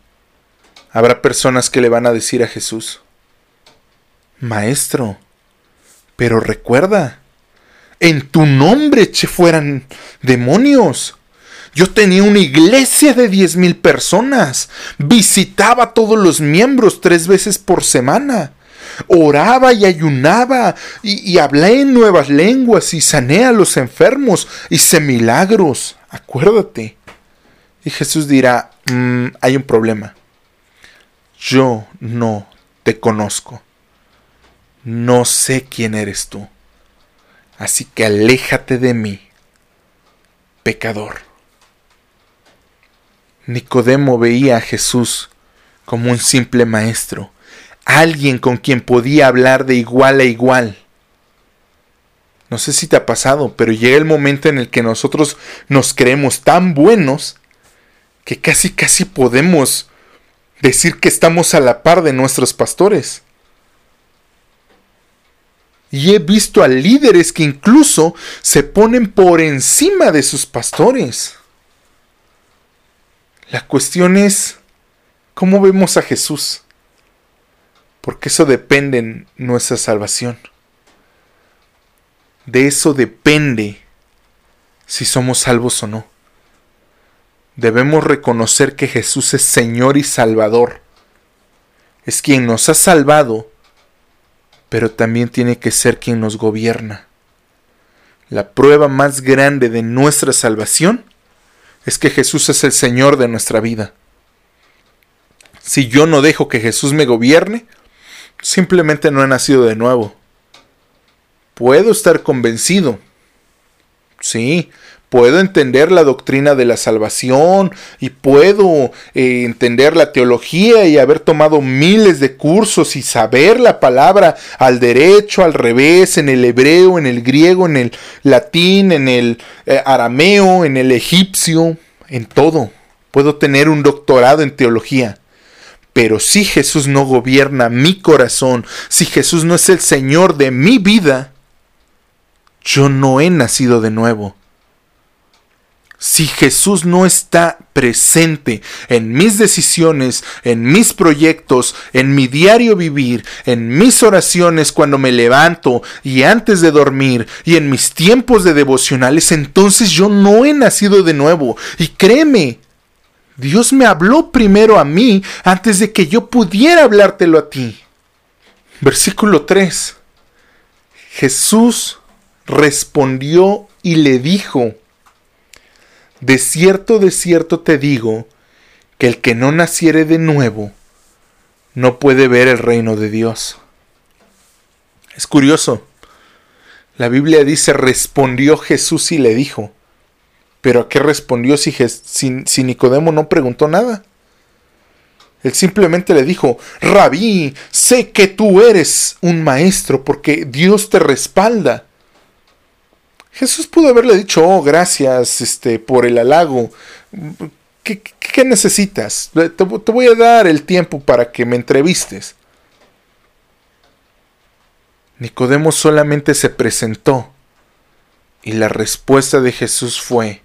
habrá personas que le van a decir a Jesús, Maestro, pero recuerda, en tu nombre eché fueran demonios. Yo tenía una iglesia de diez mil personas. Visitaba a todos los miembros tres veces por semana. Oraba y ayunaba y, hablé en nuevas lenguas y sané a los enfermos. Hice milagros. Acuérdate. Y Jesús dirá, mm, hay un problema. Yo no te conozco. No sé quién eres tú. Así que aléjate de mí, pecador. Nicodemo veía a Jesús como un simple maestro, alguien con quien podía hablar de igual a igual. No sé si te ha pasado, pero llega el momento en el que nosotros nos creemos tan buenos que casi casi podemos decir que estamos a la par de nuestros pastores. Y he visto a líderes que incluso se ponen por encima de sus pastores. La cuestión es, ¿cómo vemos a Jesús? Porque eso depende en nuestra salvación. De eso depende si somos salvos o no debemos reconocer que Jesús es Señor y Salvador. Es quien nos ha salvado, pero también tiene que ser quien nos gobierna. La prueba más grande de nuestra salvación es que Jesús es el Señor de nuestra vida. Si yo no dejo que Jesús me gobierne, simplemente no he nacido de nuevo. Puedo estar convencido. Sí, puedo entender la doctrina de la salvación y puedo eh, entender la teología y haber tomado miles de cursos y saber la palabra al derecho, al revés, en el hebreo, en el griego, en el latín, en el eh, arameo, en el egipcio, en todo. Puedo tener un doctorado en teología. Pero si Jesús no gobierna mi corazón, si Jesús no es el Señor de mi vida, yo no he nacido de nuevo si Jesús no está presente en mis decisiones, en mis proyectos, en mi diario vivir, en mis oraciones cuando me levanto y antes de dormir y en mis tiempos de devocionales, entonces yo no he nacido de nuevo. Y créeme, Dios me habló primero a mí antes de que yo pudiera hablártelo a ti. Versículo 3. Jesús respondió y le dijo, de cierto, de cierto te digo, que el que no naciere de nuevo, no puede ver el reino de Dios. Es curioso. La Biblia dice, respondió Jesús y le dijo. Pero ¿a qué respondió si, si, Nicodemo no preguntó nada? Él simplemente le dijo, Rabí, sé que tú eres un maestro porque Dios te respalda. Jesús pudo haberle dicho, oh, gracias este, por el halago. ¿Qué, qué necesitas? Te, te voy a dar el tiempo para que me entrevistes. Nicodemo solamente se presentó y la respuesta de Jesús fue,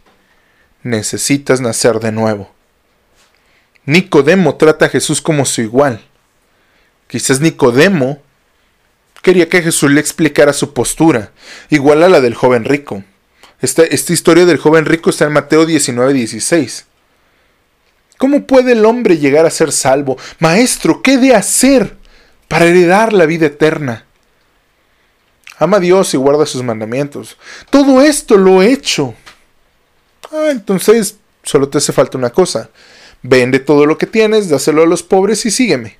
necesitas nacer de nuevo. Nicodemo trata a Jesús como su igual. Quizás Nicodemo quería que Jesús le explicara su postura, igual a la del joven rico. Esta, esta historia del joven rico está en Mateo 19, 16. ¿Cómo puede el hombre llegar a ser salvo? Maestro, ¿qué de hacer para heredar la vida eterna? Ama a Dios y guarda sus mandamientos. Todo esto lo he hecho. Ah, entonces solo te hace falta una cosa. Vende todo lo que tienes, dáselo a los pobres y sígueme.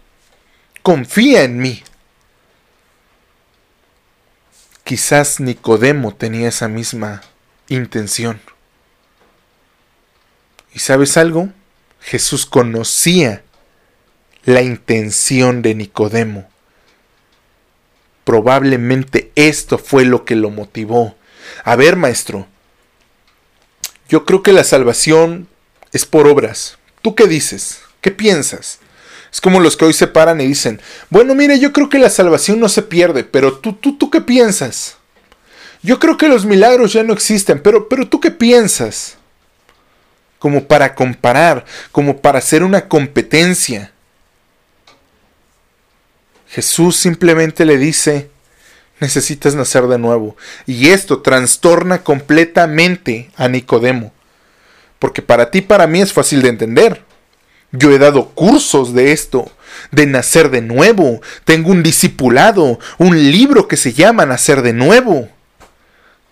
Confía en mí. Quizás Nicodemo tenía esa misma intención. ¿Y sabes algo? Jesús conocía la intención de Nicodemo. Probablemente esto fue lo que lo motivó. A ver, maestro, yo creo que la salvación es por obras. ¿Tú qué dices? ¿Qué piensas? Es como los que hoy se paran y dicen, bueno, mire, yo creo que la salvación no se pierde, pero tú, tú, tú qué piensas? Yo creo que los milagros ya no existen, pero, pero tú qué piensas? Como para comparar, como para hacer una competencia. Jesús simplemente le dice, necesitas nacer de nuevo. Y esto trastorna completamente a Nicodemo. Porque para ti, para mí es fácil de entender. Yo he dado cursos de esto, de nacer de nuevo. Tengo un discipulado, un libro que se llama Nacer de nuevo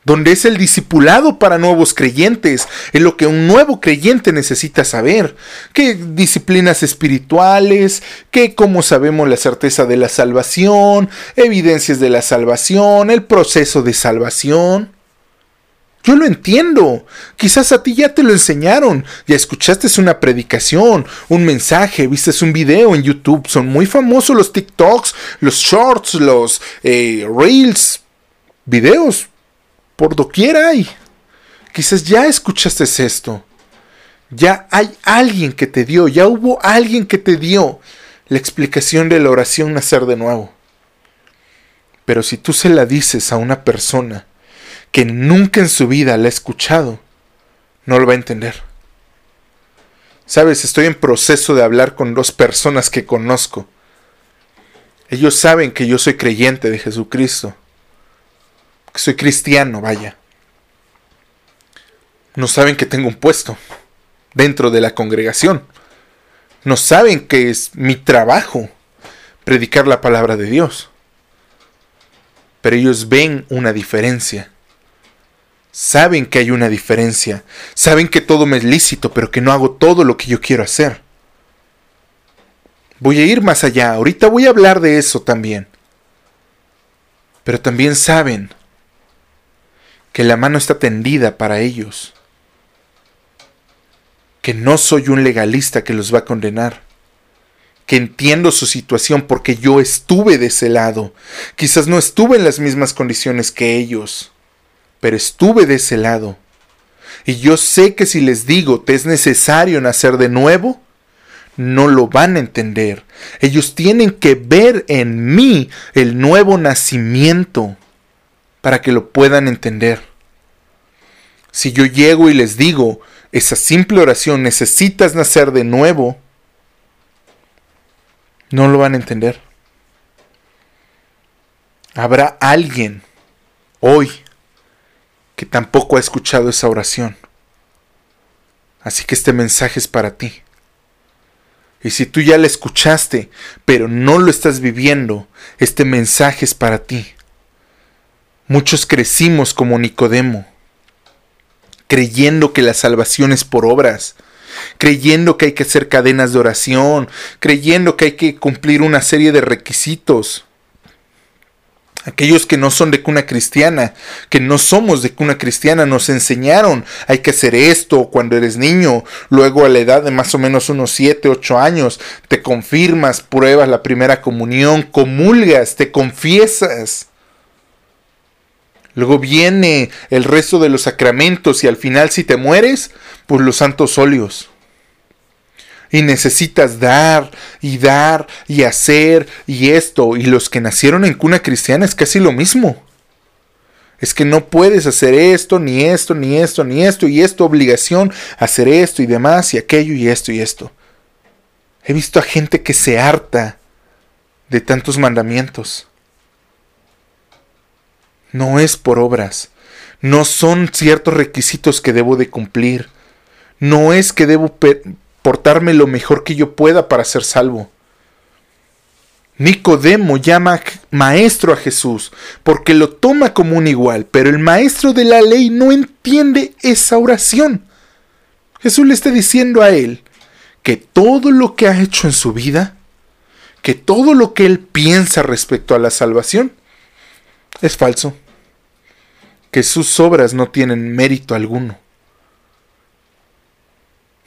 donde es el discipulado para nuevos creyentes, en lo que un nuevo creyente necesita saber, qué disciplinas espirituales, qué cómo sabemos la certeza de la salvación, evidencias de la salvación, el proceso de salvación. Yo lo entiendo. Quizás a ti ya te lo enseñaron. Ya escuchaste una predicación, un mensaje, viste un video en YouTube. Son muy famosos los TikToks, los shorts, los eh, reels, videos por doquier hay. Quizás ya escuchaste esto. Ya hay alguien que te dio, ya hubo alguien que te dio la explicación de la oración nacer de nuevo. Pero si tú se la dices a una persona que nunca en su vida la ha escuchado, no lo va a entender. Sabes, estoy en proceso de hablar con dos personas que conozco. Ellos saben que yo soy creyente de Jesucristo que soy cristiano, vaya. No saben que tengo un puesto dentro de la congregación. No saben que es mi trabajo predicar la palabra de Dios. Pero ellos ven una diferencia. Saben que hay una diferencia. Saben que todo me es lícito, pero que no hago todo lo que yo quiero hacer. Voy a ir más allá. Ahorita voy a hablar de eso también. Pero también saben que la mano está tendida para ellos, que no soy un legalista que los va a condenar, que entiendo su situación porque yo estuve de ese lado, quizás no estuve en las mismas condiciones que ellos, pero estuve de ese lado. Y yo sé que si les digo te es necesario nacer de nuevo, no lo van a entender. Ellos tienen que ver en mí el nuevo nacimiento para que lo puedan entender. Si yo llego y les digo esa simple oración, necesitas nacer de nuevo, no lo van a entender. Habrá alguien hoy que tampoco ha escuchado esa oración. Así que este mensaje es para ti. Y si tú ya la escuchaste, pero no lo estás viviendo, este mensaje es para ti. Muchos crecimos como Nicodemo, creyendo que la salvación es por obras, creyendo que hay que hacer cadenas de oración, creyendo que hay que cumplir una serie de requisitos. Aquellos que no son de cuna cristiana, que no somos de cuna cristiana, nos enseñaron, hay que hacer esto cuando eres niño, luego a la edad de más o menos unos 7, 8 años, te confirmas, pruebas la primera comunión, comulgas, te confiesas. Luego viene el resto de los sacramentos y al final si te mueres, pues los santos óleos. Y necesitas dar y dar y hacer y esto. Y los que nacieron en cuna cristiana es casi lo mismo. Es que no puedes hacer esto, ni esto, ni esto, ni esto, y esto, obligación, hacer esto y demás, y aquello y esto y esto. He visto a gente que se harta de tantos mandamientos. No es por obras, no son ciertos requisitos que debo de cumplir, no es que debo portarme lo mejor que yo pueda para ser salvo. Nicodemo llama maestro a Jesús porque lo toma como un igual, pero el maestro de la ley no entiende esa oración. Jesús le está diciendo a él que todo lo que ha hecho en su vida, que todo lo que él piensa respecto a la salvación, es falso, que sus obras no tienen mérito alguno.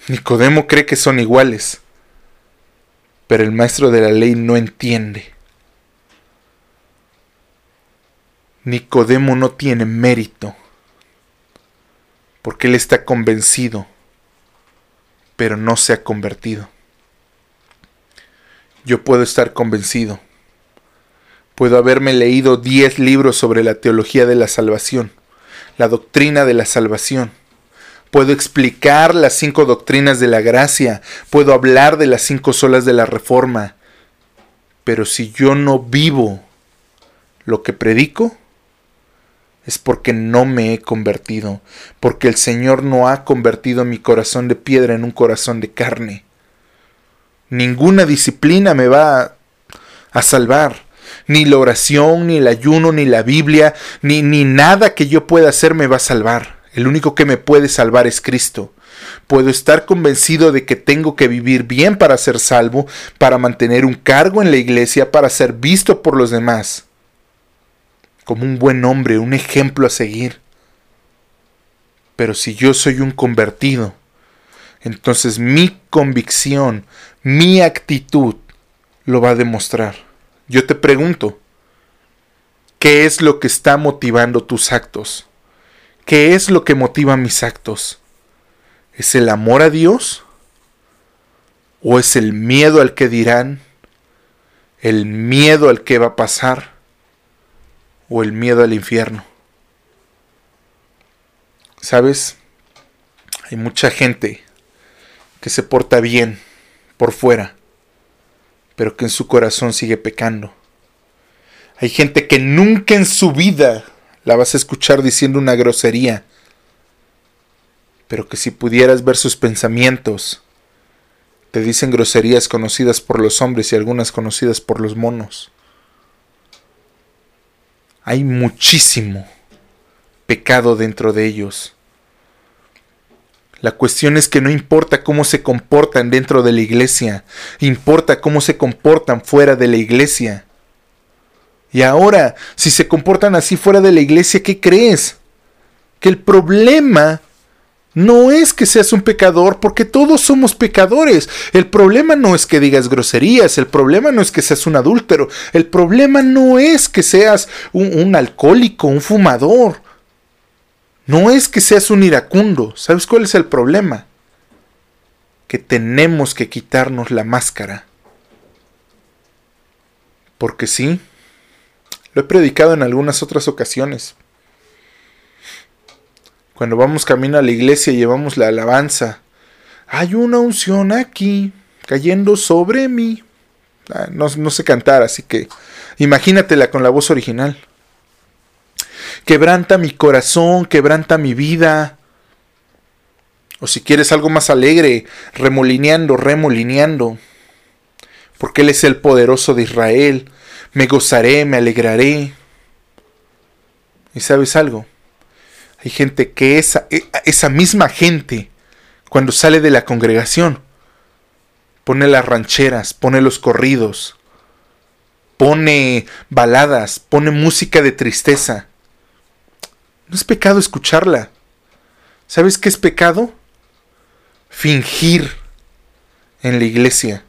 Nicodemo cree que son iguales pero el maestro de la ley no entiende. Nicodemo no tiene mérito, porque él está convencido, pero no se ha convertido. Yo puedo estar convencido, puedo haberme leído diez libros sobre la teología de la salvación, la doctrina de la salvación, puedo explicar las cinco doctrinas de la gracia, puedo hablar de las cinco solas de la reforma, pero si yo no vivo lo que predico, es porque no me he convertido, porque el Señor no ha convertido mi corazón de piedra en un corazón de carne. Ninguna disciplina me va a salvar, ni la oración, ni el ayuno, ni la Biblia, ni, ni nada que yo pueda hacer me va a salvar. El único que me puede salvar es Cristo. Puedo estar convencido de que tengo que vivir bien para ser salvo, para mantener un cargo en la iglesia, para ser visto por los demás. Como un buen hombre, un ejemplo a seguir. Pero si yo soy un convertido, entonces mi convicción, mi actitud lo va a demostrar. Yo te pregunto, ¿qué es lo que está motivando tus actos? ¿Qué es lo que motiva mis actos? ¿Es el amor a Dios? ¿O es el miedo al que dirán? ¿El miedo al que va a pasar? ¿O el miedo al infierno? ¿Sabes? Hay mucha gente que se porta bien por fuera, pero que en su corazón sigue pecando. Hay gente que nunca en su vida la vas a escuchar diciendo una grosería, pero que si pudieras ver sus pensamientos, te dicen groserías conocidas por los hombres y algunas conocidas por los monos. Hay muchísimo pecado dentro de ellos. La cuestión es que no importa cómo se comportan dentro de la iglesia, importa cómo se comportan fuera de la iglesia. Y ahora, si se comportan así fuera de la iglesia, ¿qué crees? Que el problema no es que seas un pecador, porque todos somos pecadores. El problema no es que digas groserías, el problema no es que seas un adúltero, el problema no es que seas un, alcohólico, un fumador. No es que seas un iracundo. ¿Sabes cuál es el problema? Que tenemos que quitarnos la máscara. Porque sí, lo he predicado en algunas otras ocasiones. Cuando vamos camino a la iglesia y llevamos la alabanza, hay una unción aquí, cayendo sobre mí. Ah, no, no sé cantar, así que imagínatela con la voz original. Quebranta mi corazón, quebranta mi vida. O si quieres algo más alegre, remolineando, remolineando. Porque Él es el poderoso de Israel me gozaré, me alegraré. ¿Y sabes algo? Hay gente que esa, e, esa misma gente, cuando sale de la congregación, pone las rancheras, pone los corridos, pone baladas, pone música de tristeza. No es pecado escucharla. ¿Sabes qué es pecado? Fingir en la iglesia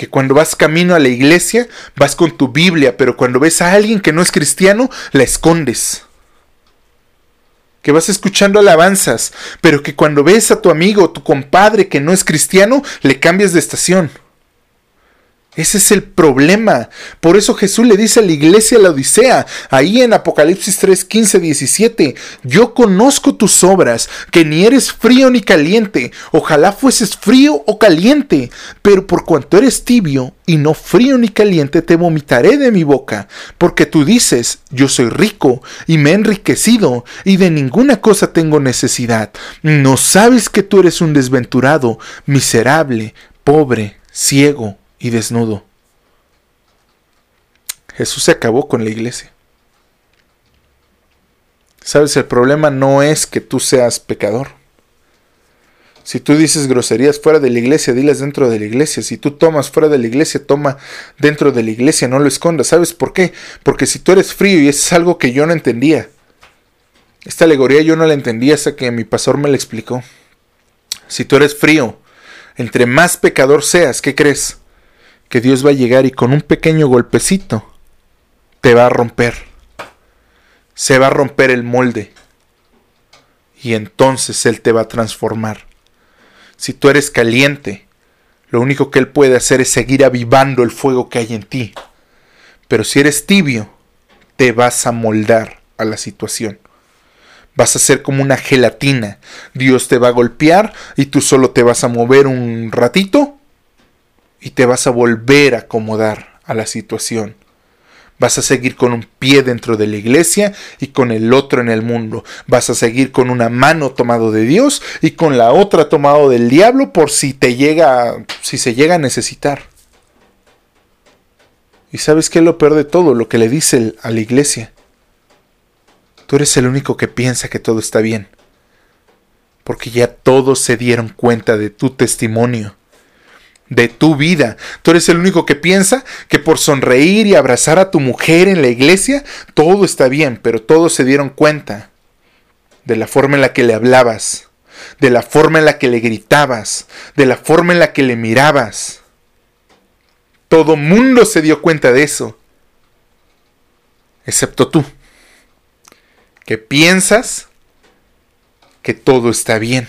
que cuando vas camino a la iglesia vas con tu Biblia, pero cuando ves a alguien que no es cristiano, la escondes. Que vas escuchando alabanzas, pero que cuando ves a tu amigo tu compadre que no es cristiano, le cambias de estación. Ese es el problema. Por eso Jesús le dice a la iglesia la Odisea, ahí en Apocalipsis 3, 15, 17, yo conozco tus obras, que ni eres frío ni caliente, ojalá fueses frío o caliente, pero por cuanto eres tibio y no frío ni caliente, te vomitaré de mi boca, porque tú dices, yo soy rico y me he enriquecido y de ninguna cosa tengo necesidad. No sabes que tú eres un desventurado, miserable, pobre, ciego y desnudo. Jesús se acabó con la iglesia. Sabes, el problema no es que tú seas pecador. Si tú dices groserías fuera de la iglesia, dilas dentro de la iglesia. Si tú tomas fuera de la iglesia, toma dentro de la iglesia, no lo escondas. ¿Sabes por qué? Porque si tú eres frío y eso es algo que yo no entendía. Esta alegoría yo no la entendía hasta que mi pastor me la explicó. Si tú eres frío, entre más pecador seas, ¿qué crees? Que Dios va a llegar y con un pequeño golpecito te va a romper. Se va a romper el molde. Y entonces Él te va a transformar. Si tú eres caliente, lo único que Él puede hacer es seguir avivando el fuego que hay en ti. Pero si eres tibio, te vas a moldar a la situación. Vas a ser como una gelatina. Dios te va a golpear y tú solo te vas a mover un ratito y te vas a volver a acomodar a la situación. Vas a seguir con un pie dentro de la iglesia y con el otro en el mundo. Vas a seguir con una mano tomado de Dios y con la otra tomado del diablo por si te llega, si se llega a necesitar. ¿Y sabes qué es lo peor de todo? Lo que le dice a la iglesia. Tú eres el único que piensa que todo está bien. Porque ya todos se dieron cuenta de tu testimonio de tu vida. Tú eres el único que piensa que por sonreír y abrazar a tu mujer en la iglesia, todo está bien, pero todos se dieron cuenta de la forma en la que le hablabas, de la forma en la que le gritabas, de la forma en la que le mirabas. Todo mundo se dio cuenta de eso, excepto tú, que piensas que todo está bien.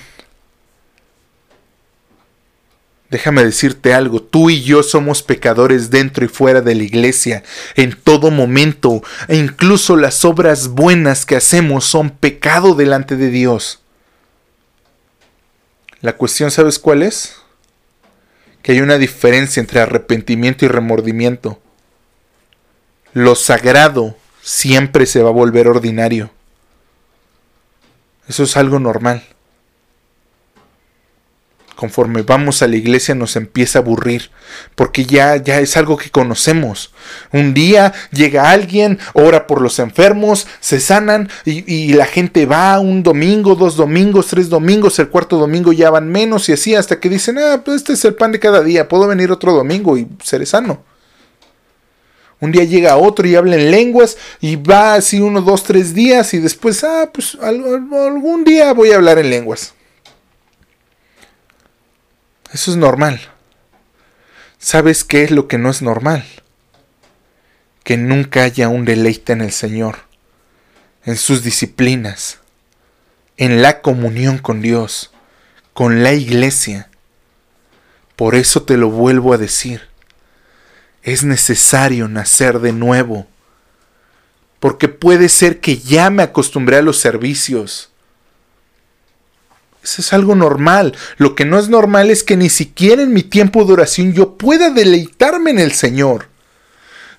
Déjame decirte algo, tú y yo somos pecadores dentro y fuera de la iglesia, en todo momento, e incluso las obras buenas que hacemos son pecado delante de Dios. La cuestión, ¿sabes cuál es? Que hay una diferencia entre arrepentimiento y remordimiento. Lo sagrado siempre se va a volver ordinario. Eso es algo normal conforme vamos a la iglesia nos empieza a aburrir, porque ya, ya es algo que conocemos. Un día llega alguien, ora por los enfermos, se sanan y, la gente va un domingo, dos domingos, tres domingos, el cuarto domingo ya van menos y así hasta que dicen, ah, pues este es el pan de cada día, puedo venir otro domingo y seré sano. Un día llega otro y habla en lenguas y va así uno, dos, tres días y después, ah, pues algún día voy a hablar en lenguas. Eso es normal. ¿Sabes qué es lo que no es normal? Que nunca haya un deleite en el Señor, en sus disciplinas, en la comunión con Dios, con la iglesia. Por eso te lo vuelvo a decir. Es necesario nacer de nuevo. Porque puede ser que ya me acostumbré a los servicios eso es algo normal. Lo que no es normal es que ni siquiera en mi tiempo de oración yo pueda deleitarme en el Señor.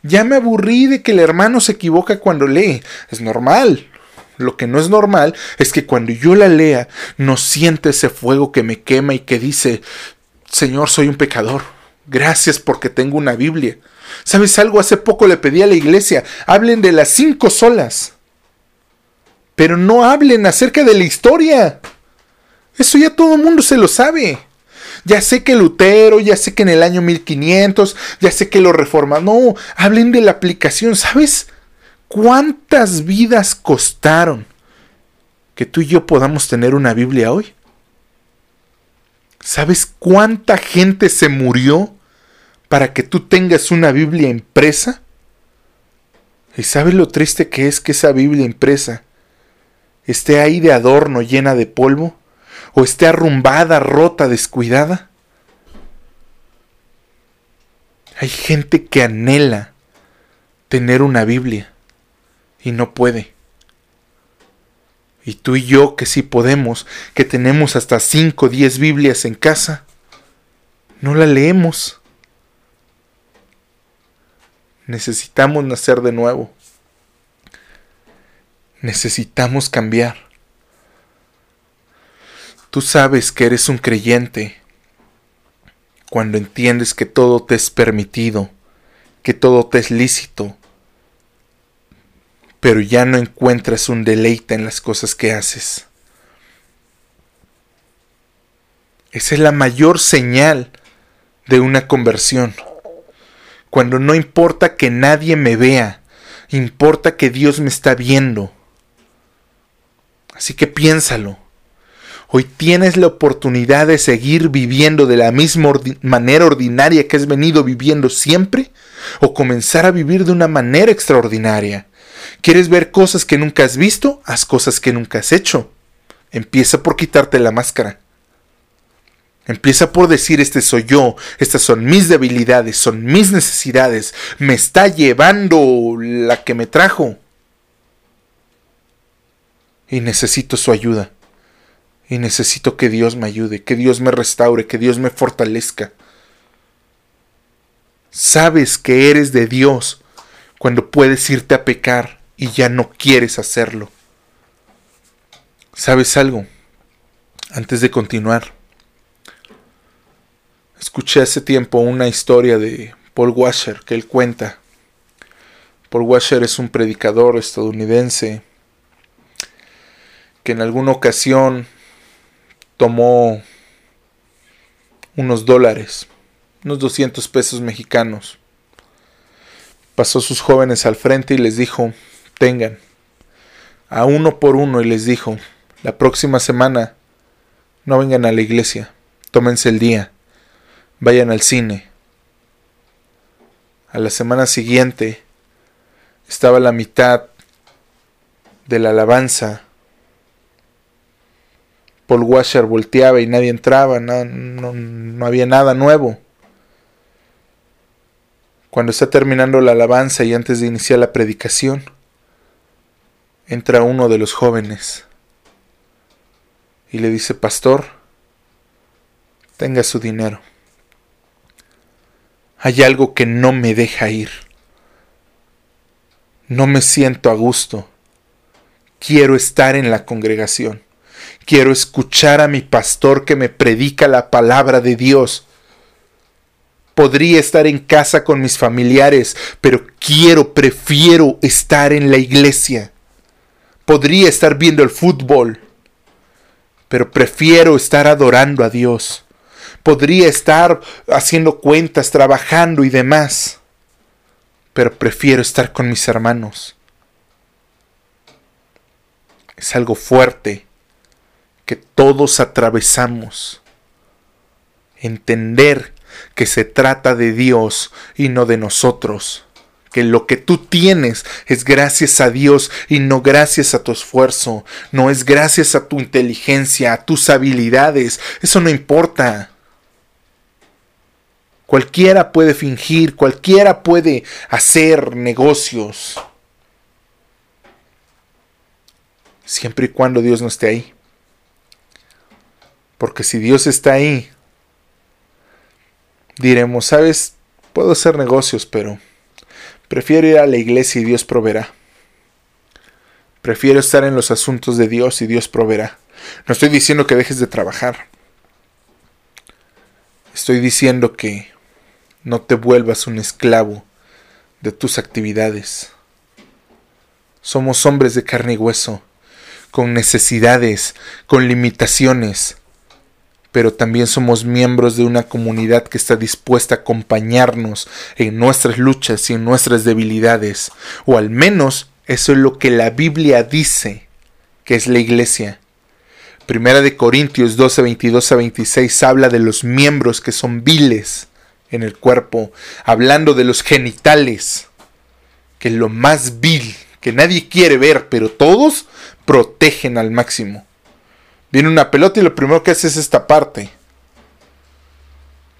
Ya me aburrí de que el hermano se equivoca cuando lee. Es normal. Lo que no es normal es que cuando yo la lea no siente ese fuego que me quema y que dice, Señor, soy un pecador. Gracias porque tengo una Biblia. ¿Sabes algo? Hace poco le pedí a la iglesia, hablen de las cinco solas. Pero no hablen acerca de la historia. Eso ya todo el mundo se lo sabe. Ya sé que Lutero, ya sé que en el año 1500, ya sé que lo reforma. No, hablen de la aplicación. ¿Sabes cuántas vidas costaron que tú y yo podamos tener una Biblia hoy? ¿Sabes cuánta gente se murió para que tú tengas una Biblia impresa? ¿Y sabes lo triste que es que esa Biblia impresa esté ahí de adorno llena de polvo? O esté arrumbada, rota, descuidada. Hay gente que anhela tener una Biblia y no puede. Y tú y yo que sí podemos, que tenemos hasta 5 o 10 Biblias en casa, no la leemos. Necesitamos nacer de nuevo. Necesitamos cambiar. Tú sabes que eres un creyente cuando entiendes que todo te es permitido, que todo te es lícito, pero ya no encuentras un deleite en las cosas que haces. Esa es la mayor señal de una conversión. Cuando no importa que nadie me vea, importa que Dios me está viendo. Así que piénsalo. Hoy tienes la oportunidad de seguir viviendo de la misma manera ordinaria que has venido viviendo siempre o comenzar a vivir de una manera extraordinaria. ¿Quieres ver cosas que nunca has visto? Haz cosas que nunca has hecho. Empieza por quitarte la máscara. Empieza por decir, este soy yo, estas son mis debilidades, son mis necesidades, me está llevando la que me trajo. Y necesito su ayuda. Y necesito que Dios me ayude, que Dios me restaure, que Dios me fortalezca. Sabes que eres de Dios cuando puedes irte a pecar y ya no quieres hacerlo. ¿Sabes algo? Antes de continuar, escuché hace tiempo una historia de Paul Washer que él cuenta. Paul Washer es un predicador estadounidense que en alguna ocasión tomó unos dólares, unos 200 pesos mexicanos. Pasó sus jóvenes al frente y les dijo, tengan a uno por uno y les dijo, la próxima semana no vengan a la iglesia, tómense el día, vayan al cine. A la semana siguiente estaba la mitad de la alabanza. Paul Washer volteaba y nadie entraba, no, no había nada nuevo. Cuando está terminando la alabanza y antes de iniciar la predicación, entra uno de los jóvenes y le dice, Pastor, tenga su dinero. Hay algo que no me deja ir. No me siento a gusto. Quiero estar en la congregación. Quiero escuchar a mi pastor que me predica la palabra de Dios. Podría estar en casa con mis familiares, pero quiero, prefiero estar en la iglesia. Podría estar viendo el fútbol, pero prefiero estar adorando a Dios. Podría estar haciendo cuentas, trabajando y demás, pero prefiero estar con mis hermanos. Es algo fuerte que todos atravesamos. Entender que se trata de Dios y no de nosotros que lo que tú tienes es gracias a Dios y no gracias a tu esfuerzo, no es gracias a tu inteligencia, a tus habilidades, eso no importa. Cualquiera puede fingir, cualquiera puede hacer negocios, siempre y cuando Dios no esté ahí. Porque si Dios está ahí, diremos, sabes, puedo hacer negocios, pero Prefiero ir a la iglesia y Dios proveerá. Prefiero estar en los asuntos de Dios y Dios proveerá. No estoy diciendo que dejes de trabajar. Estoy diciendo que no te vuelvas un esclavo de tus actividades. Somos hombres de carne y hueso, con necesidades, con limitaciones, pero también somos miembros de una comunidad que está dispuesta a acompañarnos en nuestras luchas y en nuestras debilidades, o al menos eso es lo que la Biblia dice que es la iglesia. Primera de Corintios 12, 22 a 26 habla de los miembros que son viles en el cuerpo, hablando de los genitales, que es lo más vil, que nadie quiere ver, pero todos protegen al máximo. Viene una pelota y lo primero que hace es esta parte.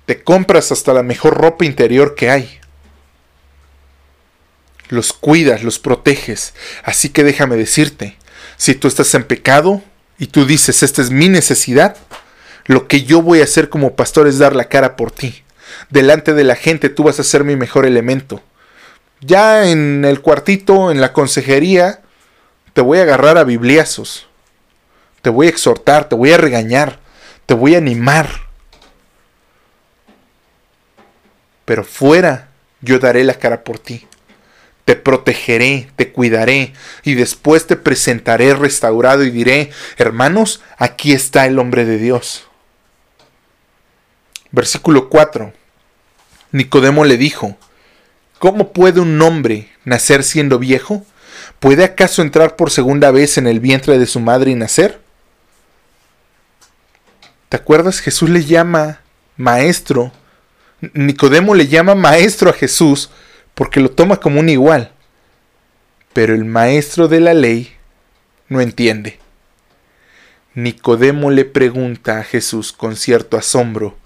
te compras hasta la mejor ropa interior que hay. Los cuidas, los proteges. Así que déjame decirte, si tú estás en pecado y tú dices, esta es mi necesidad, lo que yo voy a hacer como pastor es dar la cara por ti. Delante de la gente tú vas a ser mi mejor elemento. Ya en el cuartito, en la consejería, te voy a agarrar a bibliazos. Te voy a exhortar, te voy a regañar, te voy a animar. Pero fuera yo daré la cara por ti. Te protegeré, te cuidaré y después te presentaré restaurado y diré, hermanos, aquí está el hombre de Dios. Versículo 4. Nicodemo le dijo, ¿Cómo puede un hombre nacer siendo viejo? ¿Puede acaso entrar por segunda vez en el vientre de su madre y nacer? ¿Te acuerdas? Jesús le llama maestro. Nicodemo le llama maestro a Jesús porque lo toma como un igual. Pero el maestro de la ley no entiende. Nicodemo le pregunta a Jesús con cierto asombro,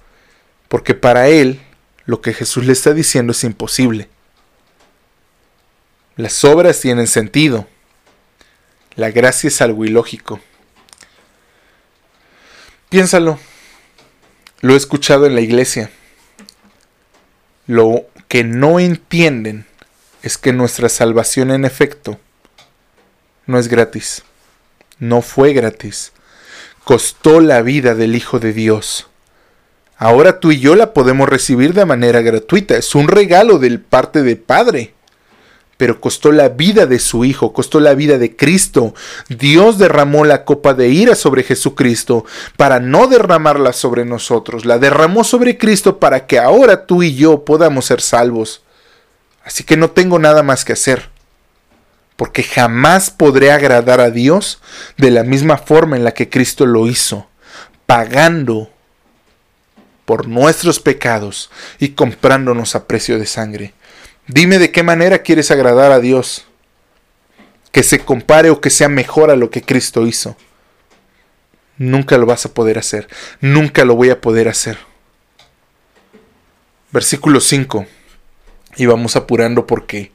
porque para él lo que Jesús le está diciendo es imposible. Las obras tienen sentido. La gracia es algo ilógico. Piénsalo. Lo he escuchado en la iglesia. Lo que no entienden es que nuestra salvación en efecto no es gratis. No fue gratis. Costó la vida del Hijo de Dios. Ahora tú y yo la podemos recibir de manera gratuita. Es un regalo del parte de Padre pero costó la vida de su Hijo, costó la vida de Cristo. Dios derramó la copa de ira sobre Jesucristo para no derramarla sobre nosotros, la derramó sobre Cristo para que ahora tú y yo podamos ser salvos. Así que no tengo nada más que hacer, porque jamás podré agradar a Dios de la misma forma en la que Cristo lo hizo, pagando por nuestros pecados y comprándonos a precio de sangre. Dime de qué manera quieres agradar a Dios. Que se compare o que sea mejor a lo que Cristo hizo. Nunca lo vas a poder hacer. Nunca lo voy a poder hacer. Versículo 5. Y vamos apurando porque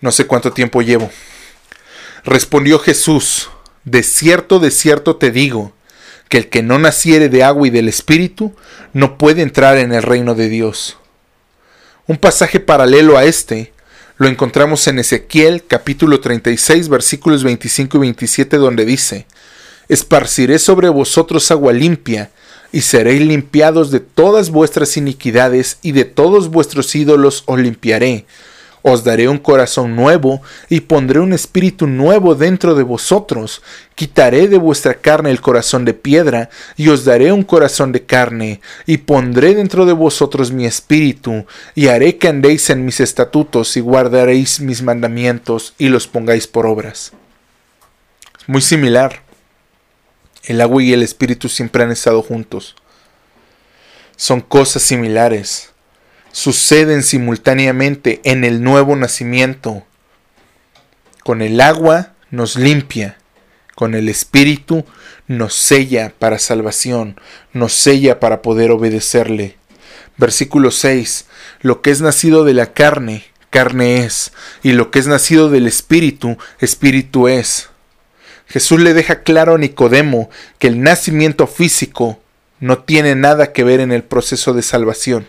no sé cuánto tiempo llevo. Respondió Jesús, de cierto, de cierto te digo, que el que no naciere de agua y del Espíritu no puede entrar en el reino de Dios. Un pasaje paralelo a este. Lo encontramos en Ezequiel capítulo 36 versículos 25 y 27 donde dice, Esparciré sobre vosotros agua limpia, y seréis limpiados de todas vuestras iniquidades, y de todos vuestros ídolos os limpiaré, os daré un corazón nuevo y pondré un espíritu nuevo dentro de vosotros. Quitaré de vuestra carne el corazón de piedra y os daré un corazón de carne y pondré dentro de vosotros mi espíritu y haré que andéis en mis estatutos y guardaréis mis mandamientos y los pongáis por obras. Muy similar. El agua y el espíritu siempre han estado juntos. Son cosas similares suceden simultáneamente en el nuevo nacimiento. Con el agua nos limpia, con el Espíritu nos sella para salvación, nos sella para poder obedecerle. Versículo 6. Lo que es nacido de la carne, carne es, y lo que es nacido del Espíritu, Espíritu es. Jesús le deja claro a Nicodemo que el nacimiento físico no tiene nada que ver en el proceso de salvación.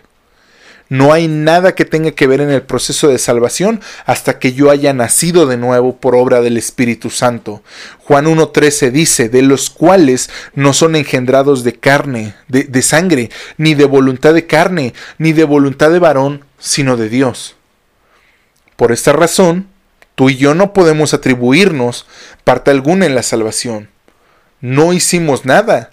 No hay nada que tenga que ver en el proceso de salvación hasta que yo haya nacido de nuevo por obra del Espíritu Santo. Juan 1.13 dice, de los cuales no son engendrados de carne, de, de sangre, ni de voluntad de carne, ni de voluntad de varón, sino de Dios. Por esta razón, tú y yo no podemos atribuirnos parte alguna en la salvación. No hicimos nada.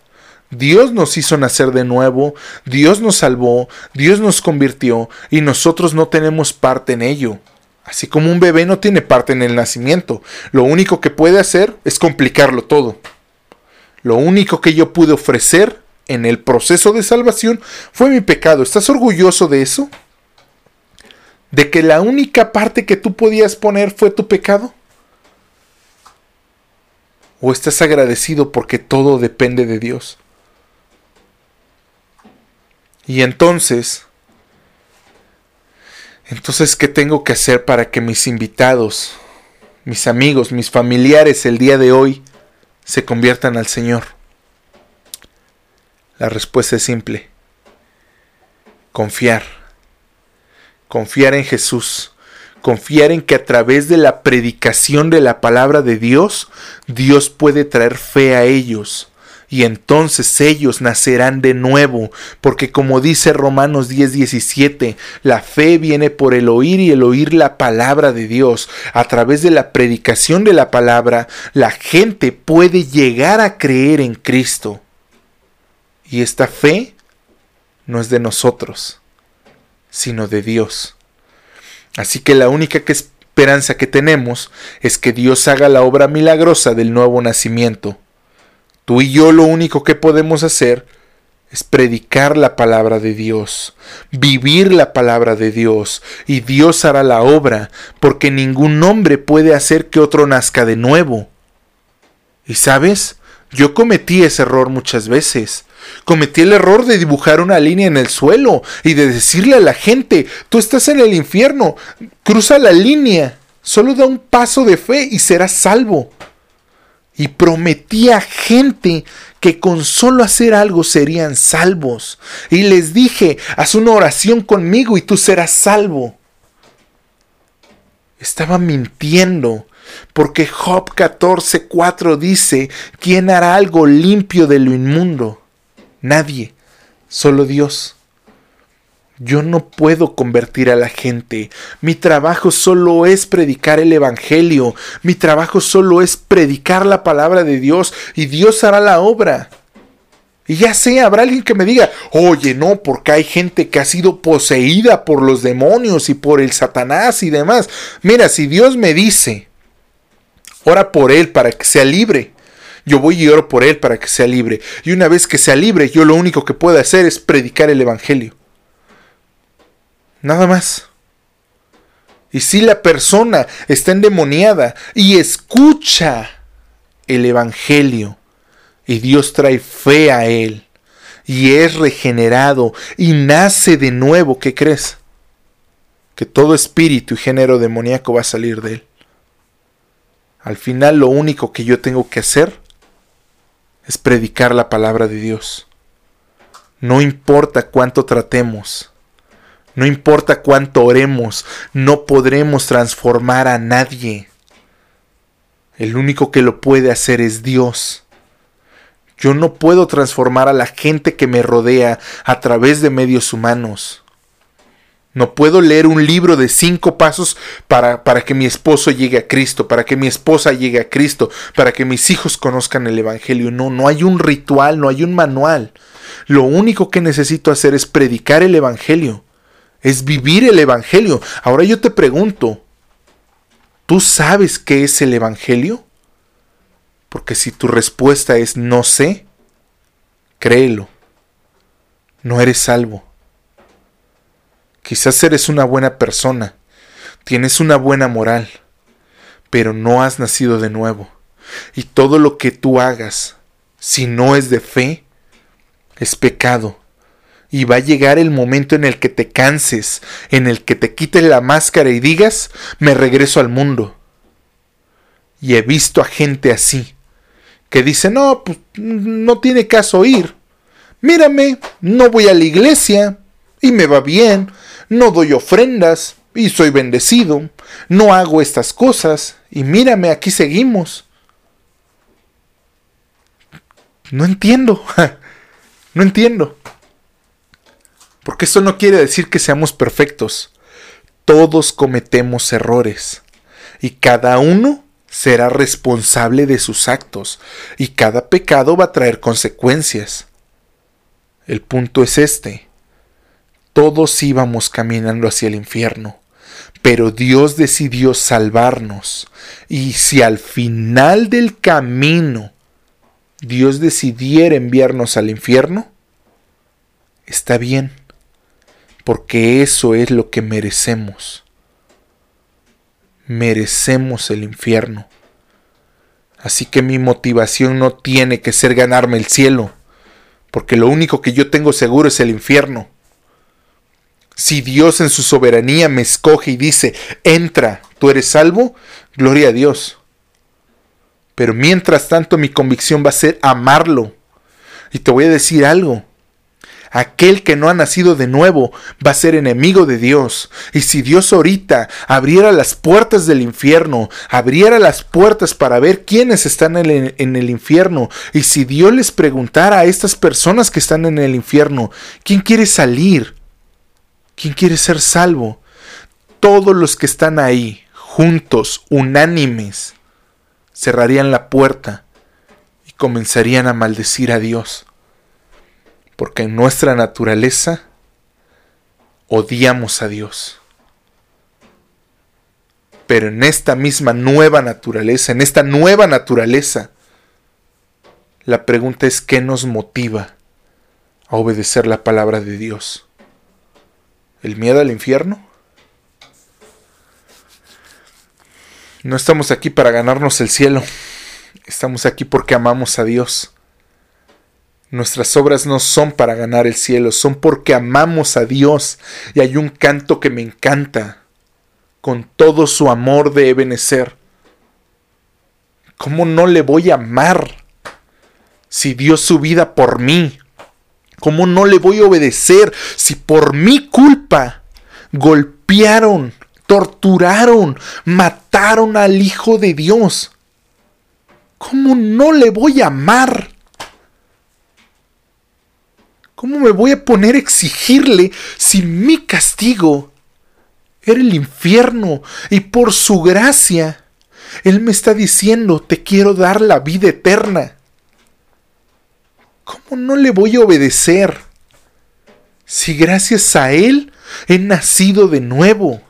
Dios nos hizo nacer de nuevo, Dios nos salvó, Dios nos convirtió y nosotros no tenemos parte en ello. Así como un bebé no tiene parte en el nacimiento, lo único que puede hacer es complicarlo todo. Lo único que yo pude ofrecer en el proceso de salvación fue mi pecado. ¿Estás orgulloso de eso? ¿De que la única parte que tú podías poner fue tu pecado? ¿O estás agradecido porque todo depende de Dios? Y entonces Entonces, ¿qué tengo que hacer para que mis invitados, mis amigos, mis familiares el día de hoy se conviertan al Señor? La respuesta es simple. Confiar. Confiar en Jesús. Confiar en que a través de la predicación de la palabra de Dios, Dios puede traer fe a ellos y entonces ellos nacerán de nuevo, porque como dice Romanos 10:17, la fe viene por el oír y el oír la palabra de Dios. A través de la predicación de la palabra, la gente puede llegar a creer en Cristo. Y esta fe no es de nosotros, sino de Dios. Así que la única esperanza que tenemos es que Dios haga la obra milagrosa del nuevo nacimiento Tú y yo lo único que podemos hacer es predicar la palabra de Dios, vivir la palabra de Dios, y Dios hará la obra, porque ningún hombre puede hacer que otro nazca de nuevo. Y sabes, yo cometí ese error muchas veces. Cometí el error de dibujar una línea en el suelo y de decirle a la gente, tú estás en el infierno, cruza la línea, solo da un paso de fe y serás salvo y prometía gente que con solo hacer algo serían salvos. Y les dije, haz una oración conmigo y tú serás salvo. Estaba mintiendo, porque Job 14:4 dice, ¿quién hará algo limpio de lo inmundo? Nadie, solo Dios. Yo no puedo convertir a la gente. Mi trabajo solo es predicar el Evangelio. Mi trabajo solo es predicar la palabra de Dios y Dios hará la obra. Y ya sé, habrá alguien que me diga, oye, no, porque hay gente que ha sido poseída por los demonios y por el Satanás y demás. Mira, si Dios me dice, ora por él para que sea libre, yo voy y oro por él para que sea libre. Y una vez que sea libre, yo lo único que puedo hacer es predicar el Evangelio. Nada más. Y si la persona está endemoniada y escucha el Evangelio y Dios trae fe a él y es regenerado y nace de nuevo, ¿qué crees? Que todo espíritu y género demoníaco va a salir de él. Al final lo único que yo tengo que hacer es predicar la palabra de Dios. No importa cuánto tratemos no importa cuánto oremos, no podremos transformar a nadie. El único que lo puede hacer es Dios. Yo no puedo transformar a la gente que me rodea a través de medios humanos. No puedo leer un libro de cinco pasos para, para, que mi esposo llegue a Cristo, para que mi esposa llegue a Cristo, para que mis hijos conozcan el Evangelio. No, no hay un ritual, no hay un manual. Lo único que necesito hacer es predicar el Evangelio es vivir el Evangelio. Ahora yo te pregunto, ¿tú sabes qué es el Evangelio? Porque si tu respuesta es no sé, créelo, no eres salvo. Quizás eres una buena persona, tienes una buena moral, pero no has nacido de nuevo. Y todo lo que tú hagas, si no es de fe, es pecado y va a llegar el momento en el que te canses, en el que te quites la máscara y digas, me regreso al mundo. Y he visto a gente así, que dice, no, pues no tiene caso ir. Mírame, no voy a la iglesia y me va bien, no doy ofrendas y soy bendecido, no hago estas cosas y mírame, aquí seguimos. No entiendo, no entiendo. Porque eso no quiere decir que seamos perfectos. Todos cometemos errores. Y cada uno será responsable de sus actos. Y cada pecado va a traer consecuencias. El punto es este. Todos íbamos caminando hacia el infierno. Pero Dios decidió salvarnos. Y si al final del camino Dios decidiera enviarnos al infierno, está bien porque eso es lo que merecemos. Merecemos el infierno. Así que mi motivación no tiene que ser ganarme el cielo, porque lo único que yo tengo seguro es el infierno. Si Dios en su soberanía me escoge y dice, entra, tú eres salvo, gloria a Dios. Pero mientras tanto mi convicción va a ser amarlo. Y te voy a decir algo. Aquel que no ha nacido de nuevo va a ser enemigo de Dios. Y si Dios ahorita abriera las puertas del infierno, abriera las puertas para ver quiénes están en el, infierno, y si Dios les preguntara a estas personas que están en el infierno, ¿quién quiere salir? ¿Quién quiere ser salvo? Todos los que están ahí, juntos, unánimes, cerrarían la puerta y comenzarían a maldecir a Dios porque en nuestra naturaleza odiamos a Dios. Pero en esta misma nueva naturaleza, en esta nueva naturaleza, la pregunta es ¿qué nos motiva a obedecer la palabra de Dios? ¿El miedo al infierno? No estamos aquí para ganarnos el cielo. Estamos aquí porque amamos a Dios. Nuestras obras no son para ganar el cielo, son porque amamos a Dios. Y hay un canto que me encanta. Con todo su amor de Ebenezer. ¿Cómo no le voy a amar si dio su vida por mí? ¿Cómo no le voy a obedecer si por mi culpa golpearon, torturaron, mataron al Hijo de Dios? ¿Cómo no le voy a amar? ¿Cómo me voy a poner a exigirle si mi castigo era el infierno y por su gracia Él me está diciendo te quiero dar la vida eterna? ¿Cómo no le voy a obedecer si gracias a Él he nacido de nuevo?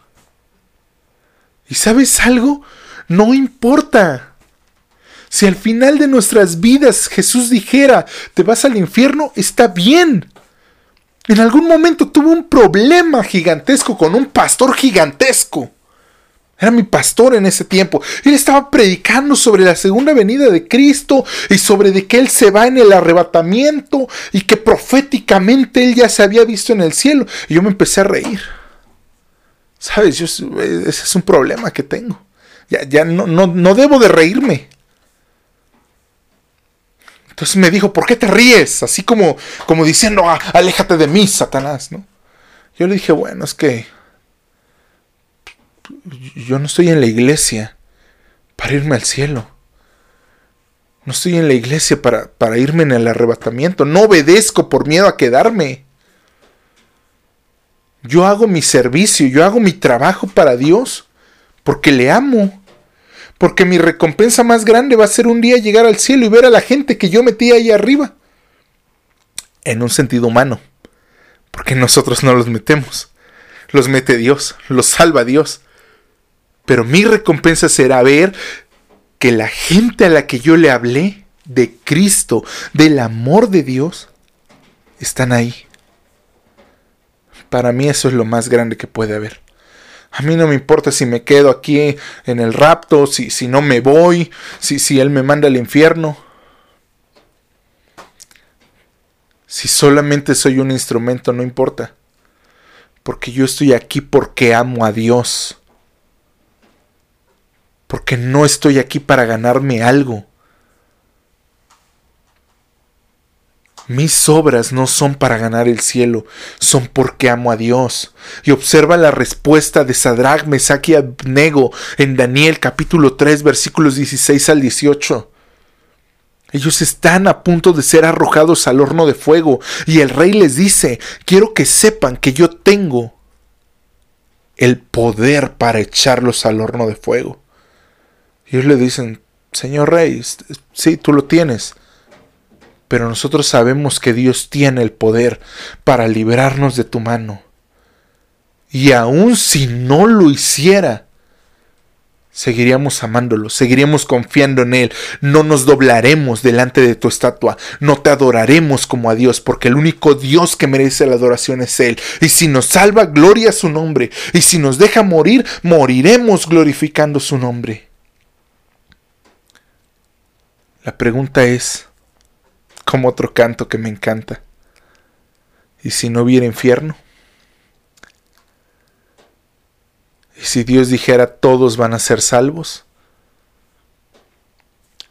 ¿Y sabes algo? No importa. Si al final de nuestras vidas Jesús dijera, te vas al infierno, está bien. En algún momento tuve un problema gigantesco con un pastor gigantesco. Era mi pastor en ese tiempo. Él estaba predicando sobre la segunda venida de Cristo y sobre de que Él se va en el arrebatamiento y que proféticamente Él ya se había visto en el cielo. Y yo me empecé a reír. ¿Sabes? ese es un problema que tengo. Ya, ya no, no, no debo de reírme. Entonces me dijo, ¿por qué te ríes? Así como, como diciendo, ah, aléjate de mí, Satanás, ¿no? Yo le dije, bueno, es que yo no estoy en la iglesia para irme al cielo. No estoy en la iglesia para, para irme en el arrebatamiento. No obedezco por miedo a quedarme. Yo hago mi servicio, yo hago mi trabajo para Dios porque le amo porque mi recompensa más grande va a ser un día llegar al cielo y ver a la gente que yo metí ahí arriba. En un sentido humano, porque nosotros no los metemos, los mete Dios, los salva Dios. Pero mi recompensa será ver que la gente a la que yo le hablé de Cristo, del amor de Dios, están ahí. Para mí eso es lo más grande que puede haber. A mí no me importa si me quedo aquí en el rapto, si, si no me voy, si, si Él me manda al infierno. Si solamente soy un instrumento, no importa. Porque yo estoy aquí porque amo a Dios. Porque no estoy aquí para ganarme algo. Mis obras no son para ganar el cielo, son porque amo a Dios. Y observa la respuesta de Sadrach, Mesach y Abnego en Daniel capítulo 3 versículos 16 al 18. Ellos están a punto de ser arrojados al horno de fuego y el rey les dice, quiero que sepan que yo tengo el poder para echarlos al horno de fuego. Y ellos le dicen, Señor rey, sí, tú lo tienes pero nosotros sabemos que Dios tiene el poder para librarnos de tu mano. Y aun si no lo hiciera, seguiríamos amándolo, seguiríamos confiando en Él, no nos doblaremos delante de tu estatua, no te adoraremos como a Dios, porque el único Dios que merece la adoración es Él. Y si nos salva, gloria a su nombre, y si nos deja morir, moriremos glorificando su nombre. La pregunta es, como otro canto que me encanta. ¿Y si no hubiera infierno? si Dios dijera todos van a ser salvos?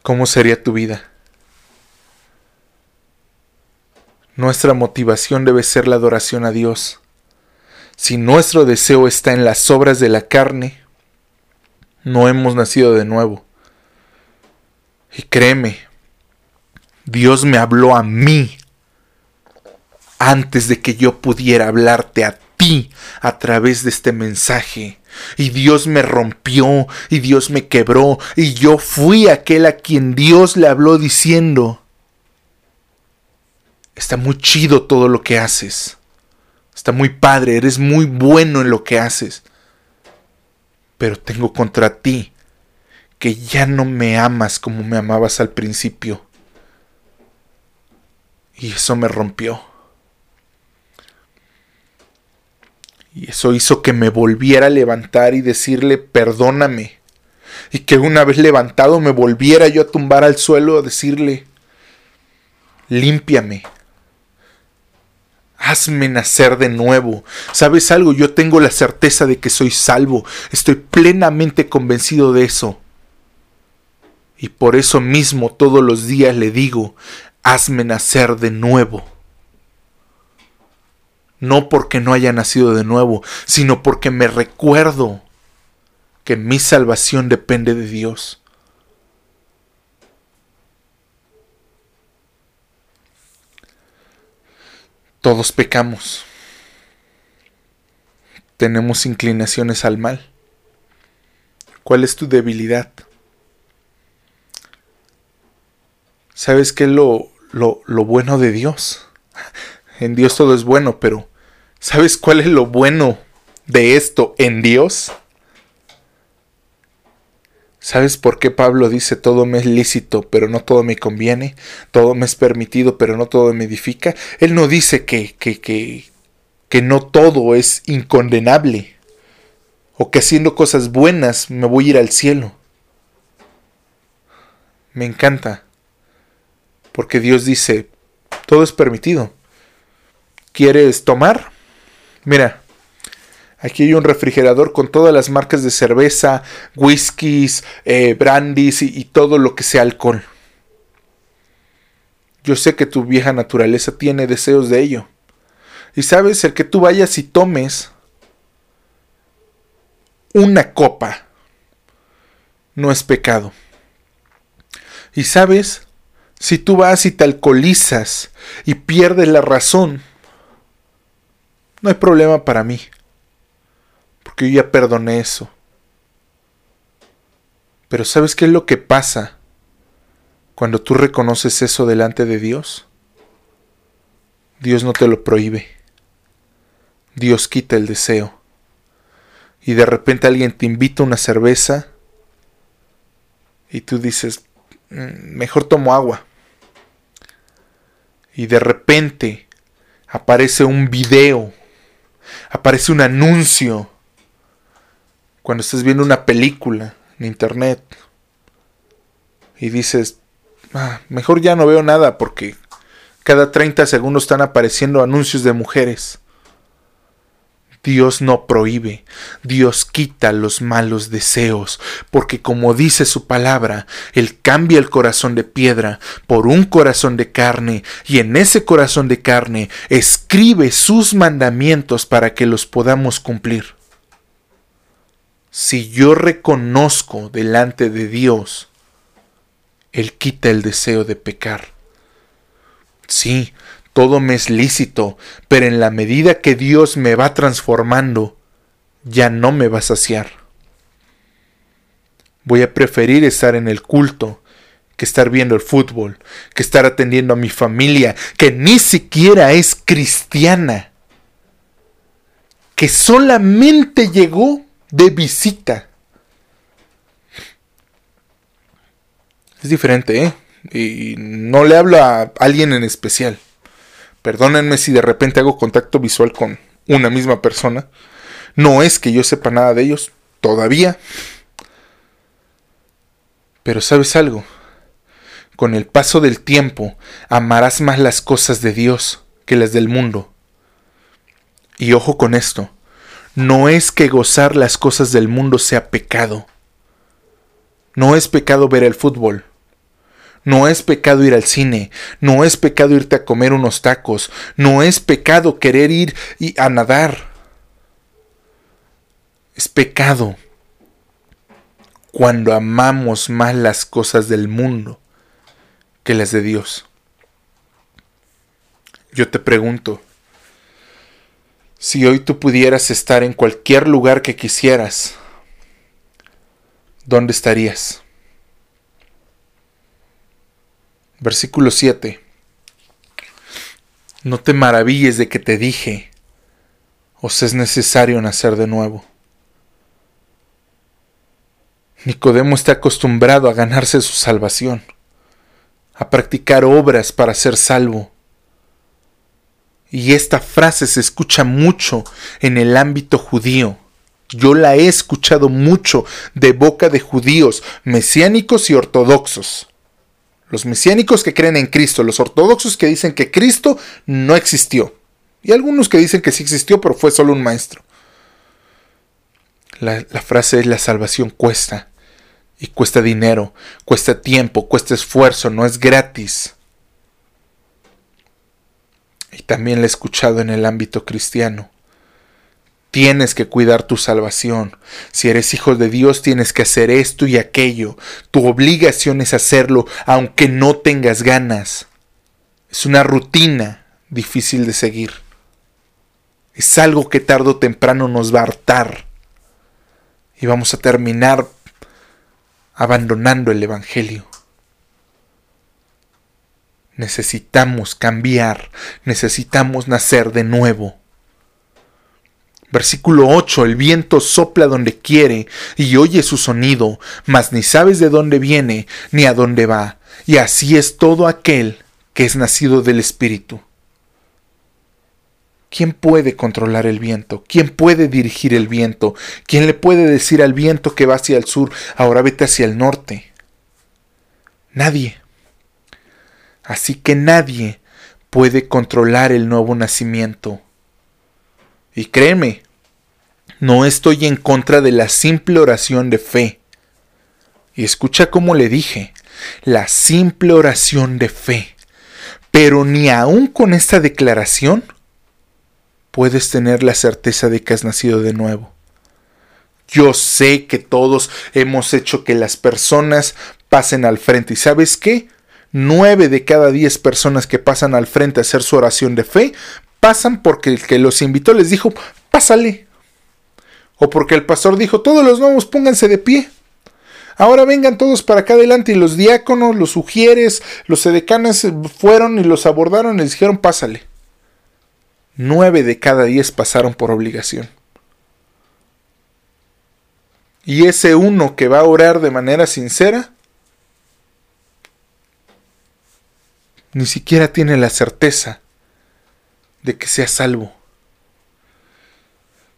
¿Cómo sería tu vida? Nuestra motivación debe ser la adoración a Dios. Si nuestro deseo está en las obras de la carne, no hemos nacido de nuevo. Y créeme, Dios me habló a mí antes de que yo pudiera hablarte a ti a través de este mensaje. Y Dios me rompió y Dios me quebró y yo fui aquel a quien Dios le habló diciendo, está muy chido todo lo que haces, está muy padre, eres muy bueno en lo que haces, pero tengo contra ti que ya no me amas como me amabas al principio. Y eso me rompió. Y eso hizo que me volviera a levantar y decirle perdóname. Y que una vez levantado me volviera yo a tumbar al suelo a decirle, límpiame. Hazme nacer de nuevo. ¿Sabes algo? Yo tengo la certeza de que soy salvo. Estoy plenamente convencido de eso. Y por eso mismo todos los días le digo, hazme nacer de nuevo no porque no haya nacido de nuevo, sino porque me recuerdo que mi salvación depende de Dios. Todos pecamos. Tenemos inclinaciones al mal. ¿Cuál es tu debilidad? ¿Sabes qué es lo, lo, lo bueno de Dios? En Dios todo es bueno, pero ¿Sabes cuál es lo bueno de esto en Dios? ¿Sabes por qué Pablo dice todo me es lícito, pero no todo me conviene? Todo me es permitido, pero no todo me edifica. Él no dice que, que, que, que no todo es incondenable. O que haciendo cosas buenas me voy a ir al cielo. Me encanta. Porque Dios dice, todo es permitido. ¿Quieres tomar? Mira, aquí hay un refrigerador con todas las marcas de cerveza, whiskies, eh, brandies y, y todo lo que sea alcohol. Yo sé que tu vieja naturaleza tiene deseos de ello. Y sabes, el que tú vayas y tomes una copa no es pecado. Y sabes, si tú vas y te alcoholizas y pierdes la razón, no hay problema para mí, porque yo ya perdoné eso. Pero ¿sabes qué es lo que pasa cuando tú reconoces eso delante de Dios? Dios no te lo prohíbe. Dios quita el deseo. Y de repente alguien te invita a una cerveza y tú dices, mm, mejor tomo agua. Y de repente aparece un video aparece un anuncio cuando estás viendo una película en internet y dices, ah, mejor ya no veo nada porque cada 30 segundos están apareciendo anuncios de mujeres. Dios no prohíbe, Dios quita los malos deseos, porque como dice su palabra, Él cambia el corazón de piedra por un corazón de carne, y en ese corazón de carne escribe sus mandamientos para que los podamos cumplir. Si yo reconozco delante de Dios, Él quita el deseo de pecar. Sí, todo me es lícito, pero en la medida que Dios me va transformando, ya no me va a saciar. Voy a preferir estar en el culto que estar viendo el fútbol, que estar atendiendo a mi familia, que ni siquiera es cristiana, que solamente llegó de visita. Es diferente, ¿eh? Y no le hablo a alguien en especial. Perdónenme si de repente hago contacto visual con una misma persona. No es que yo sepa nada de ellos, todavía. Pero sabes algo, con el paso del tiempo amarás más las cosas de Dios que las del mundo. Y ojo con esto, no es que gozar las cosas del mundo sea pecado. No es pecado ver el fútbol. No es pecado ir al cine, no es pecado irte a comer unos tacos, no es pecado querer ir a nadar. Es pecado cuando amamos más las cosas del mundo que las de Dios. Yo te pregunto, si hoy tú pudieras estar en cualquier lugar que quisieras, ¿dónde estarías? Versículo 7. No te maravilles de que te dije, os es necesario nacer de nuevo. Nicodemo está acostumbrado a ganarse su salvación, a practicar obras para ser salvo. Y esta frase se escucha mucho en el ámbito judío. Yo la he escuchado mucho de boca de judíos, mesiánicos y ortodoxos. Los mesiánicos que creen en Cristo, los ortodoxos que dicen que Cristo no existió. Y algunos que dicen que sí existió, pero fue solo un maestro. La, frase es la salvación cuesta. Y cuesta dinero, cuesta tiempo, cuesta esfuerzo, no es gratis. Y también la he escuchado en el ámbito cristiano. Tienes que cuidar tu salvación. Si eres hijo de Dios, tienes que hacer esto y aquello. Tu obligación es hacerlo aunque no tengas ganas. Es una rutina difícil de seguir. Es algo que tarde o temprano nos va a hartar. Y vamos a terminar abandonando el Evangelio. Necesitamos cambiar, necesitamos nacer de nuevo. Versículo 8. El viento sopla donde quiere y oye su sonido, mas ni sabes de dónde viene ni a dónde va. Y así es todo aquel que es nacido del Espíritu. ¿Quién puede controlar el viento? ¿Quién puede dirigir el viento? ¿Quién le puede decir al viento que va hacia el sur, ahora vete hacia el norte? Nadie. Así que nadie puede controlar el nuevo nacimiento. Y créeme, no estoy en contra de la simple oración de fe. Y escucha cómo le dije, la simple oración de fe. Pero ni aún con esta declaración puedes tener la certeza de que has nacido de nuevo. Yo sé que todos hemos hecho que las personas pasen al frente. ¿Y sabes qué? Nueve de cada diez personas que pasan al frente a hacer su oración de fe pasan porque el que los invitó les dijo, pásale. O porque el pastor dijo, todos los nuevos pónganse de pie. Ahora vengan todos para acá adelante y los diáconos, los sugieres, los edecanes fueron y los abordaron y les dijeron, pásale. Nueve de cada diez pasaron por obligación. Y ese uno que va a orar de manera sincera, ni siquiera tiene la certeza de que sea salvo.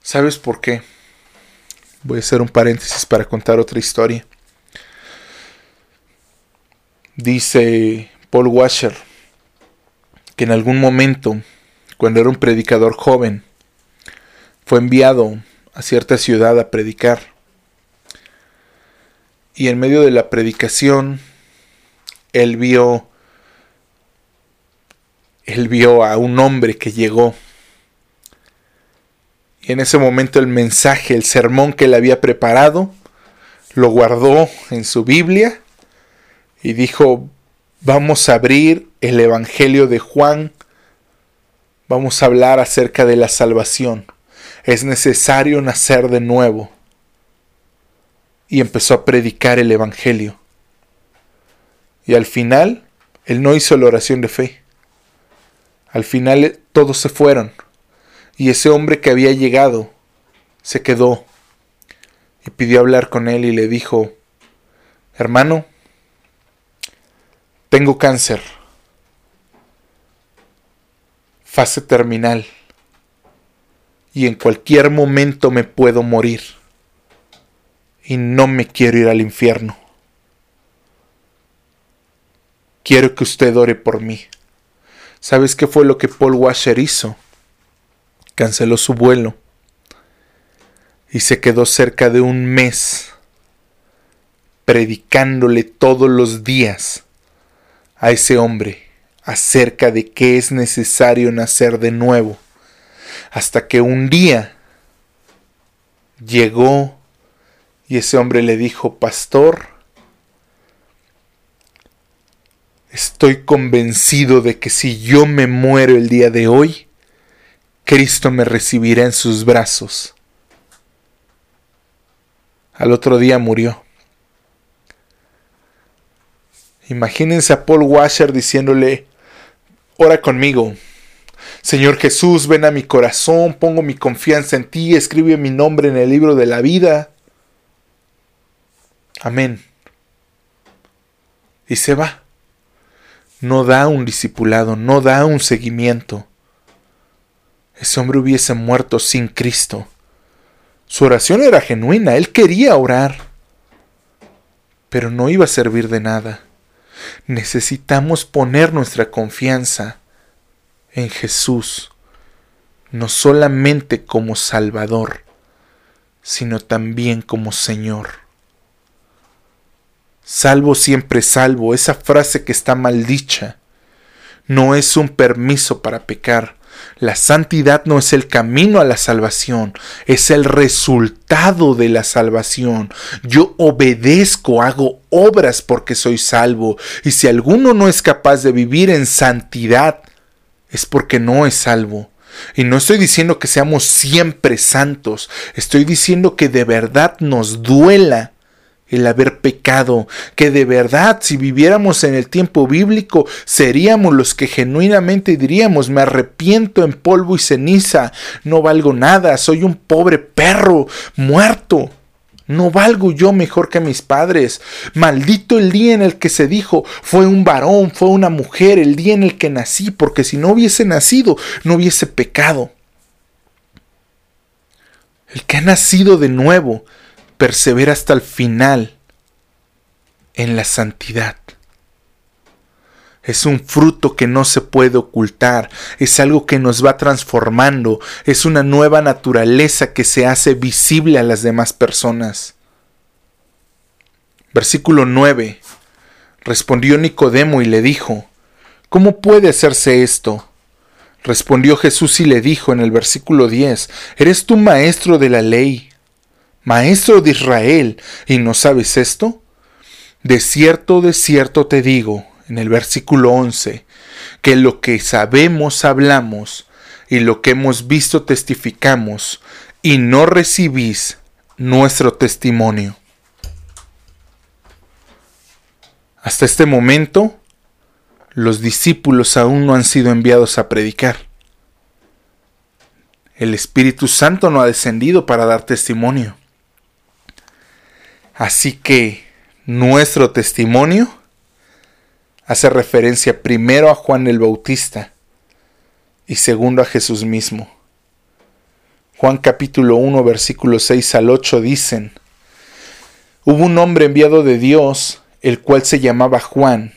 ¿Sabes por qué? Voy a hacer un paréntesis para contar otra historia. Dice Paul Washer que en algún momento, cuando era un predicador joven, fue enviado a cierta ciudad a predicar. Y en medio de la predicación, él vio él vio a un hombre que llegó. Y en ese momento el mensaje, el sermón que él había preparado, lo guardó en su Biblia y dijo, vamos a abrir el Evangelio de Juan, vamos a hablar acerca de la salvación. Es necesario nacer de nuevo. Y empezó a predicar el Evangelio. Y al final, él no hizo la oración de fe. Al final todos se fueron y ese hombre que había llegado se quedó y pidió hablar con él y le dijo, hermano, tengo cáncer, fase terminal, y en cualquier momento me puedo morir, y no me quiero ir al infierno. Quiero que usted ore por mí. ¿Sabes qué fue lo que Paul Washer hizo? Canceló su vuelo y se quedó cerca de un mes predicándole todos los días a ese hombre acerca de que es necesario nacer de nuevo, hasta que un día llegó y ese hombre le dijo, pastor, estoy convencido de que si yo me muero el día de hoy, Cristo me recibirá en sus brazos. Al otro día murió. Imagínense a Paul Washer diciéndole, ora conmigo. Señor Jesús, ven a mi corazón, pongo mi confianza en ti, escribe mi nombre en el libro de la vida. Amén. Y se va. No da un discipulado, no da un seguimiento. Ese hombre hubiese muerto sin Cristo. Su oración era genuina, él quería orar, pero no iba a servir de nada. Necesitamos poner nuestra confianza en Jesús, no solamente como Salvador, sino también como Señor. Salvo siempre salvo, esa frase que está mal dicha, no es un permiso para pecar, la santidad no es el camino a la salvación, es el resultado de la salvación. Yo obedezco, hago obras porque soy salvo. Y si alguno no es capaz de vivir en santidad, es porque no es salvo. Y no estoy diciendo que seamos siempre santos, estoy diciendo que de verdad nos duela el haber pecado, que de verdad si viviéramos en el tiempo bíblico seríamos los que genuinamente diríamos me arrepiento en polvo y ceniza, no valgo nada, soy un pobre perro muerto. No valgo yo mejor que mis padres. Maldito el día en el que se dijo, fue un varón, fue una mujer, el día en el que nací, porque si no hubiese nacido, no hubiese pecado. El que ha nacido de nuevo, persevera hasta el final en la santidad. Es un fruto que no se puede ocultar, es algo que nos va transformando, es una nueva naturaleza que se hace visible a las demás personas. Versículo 9. Respondió Nicodemo y le dijo, ¿Cómo puede hacerse esto? Respondió Jesús y le dijo en el versículo 10, ¿Eres tú maestro de la ley? Maestro de Israel, ¿y no sabes esto? De cierto, de cierto te digo, en el versículo 11, que lo que sabemos hablamos, y lo que hemos visto testificamos, y no recibís nuestro testimonio. Hasta este momento, los discípulos aún no han sido enviados a predicar. El Espíritu Santo no ha descendido para dar testimonio. Así que nuestro testimonio hace referencia primero a Juan el Bautista y segundo a Jesús mismo. Juan capítulo 1 versículos 6 al 8 dicen, Hubo un hombre enviado de Dios, el cual se llamaba Juan.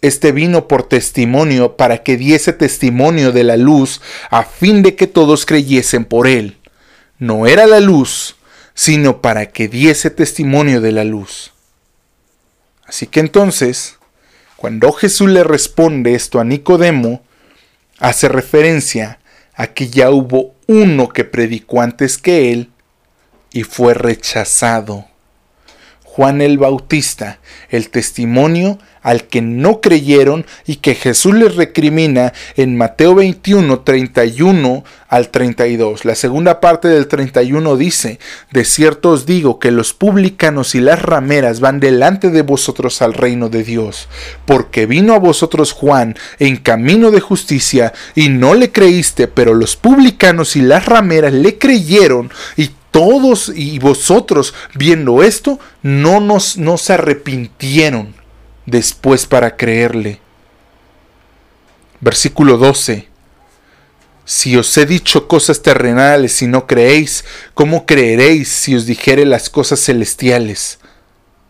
Este vino por testimonio para que diese testimonio de la luz, a fin de que todos creyesen por él. No era la luz, sino para que diese testimonio de la luz. Así que entonces, cuando Jesús le responde esto a Nicodemo, hace referencia a que ya hubo uno que predicó antes que él y fue rechazado. Juan el Bautista, el testimonio al que no creyeron y que Jesús les recrimina en Mateo 21, 31 al 32. La segunda parte del 31 dice, De cierto os digo que los publicanos y las rameras van delante de vosotros al reino de Dios, porque vino a vosotros Juan en camino de justicia y no le creíste, pero los publicanos y las rameras le creyeron y todos y vosotros viendo esto no nos no se arrepintieron después para creerle. Versículo 12. Si os he dicho cosas terrenales y no creéis, ¿cómo creeréis si os dijere las cosas celestiales?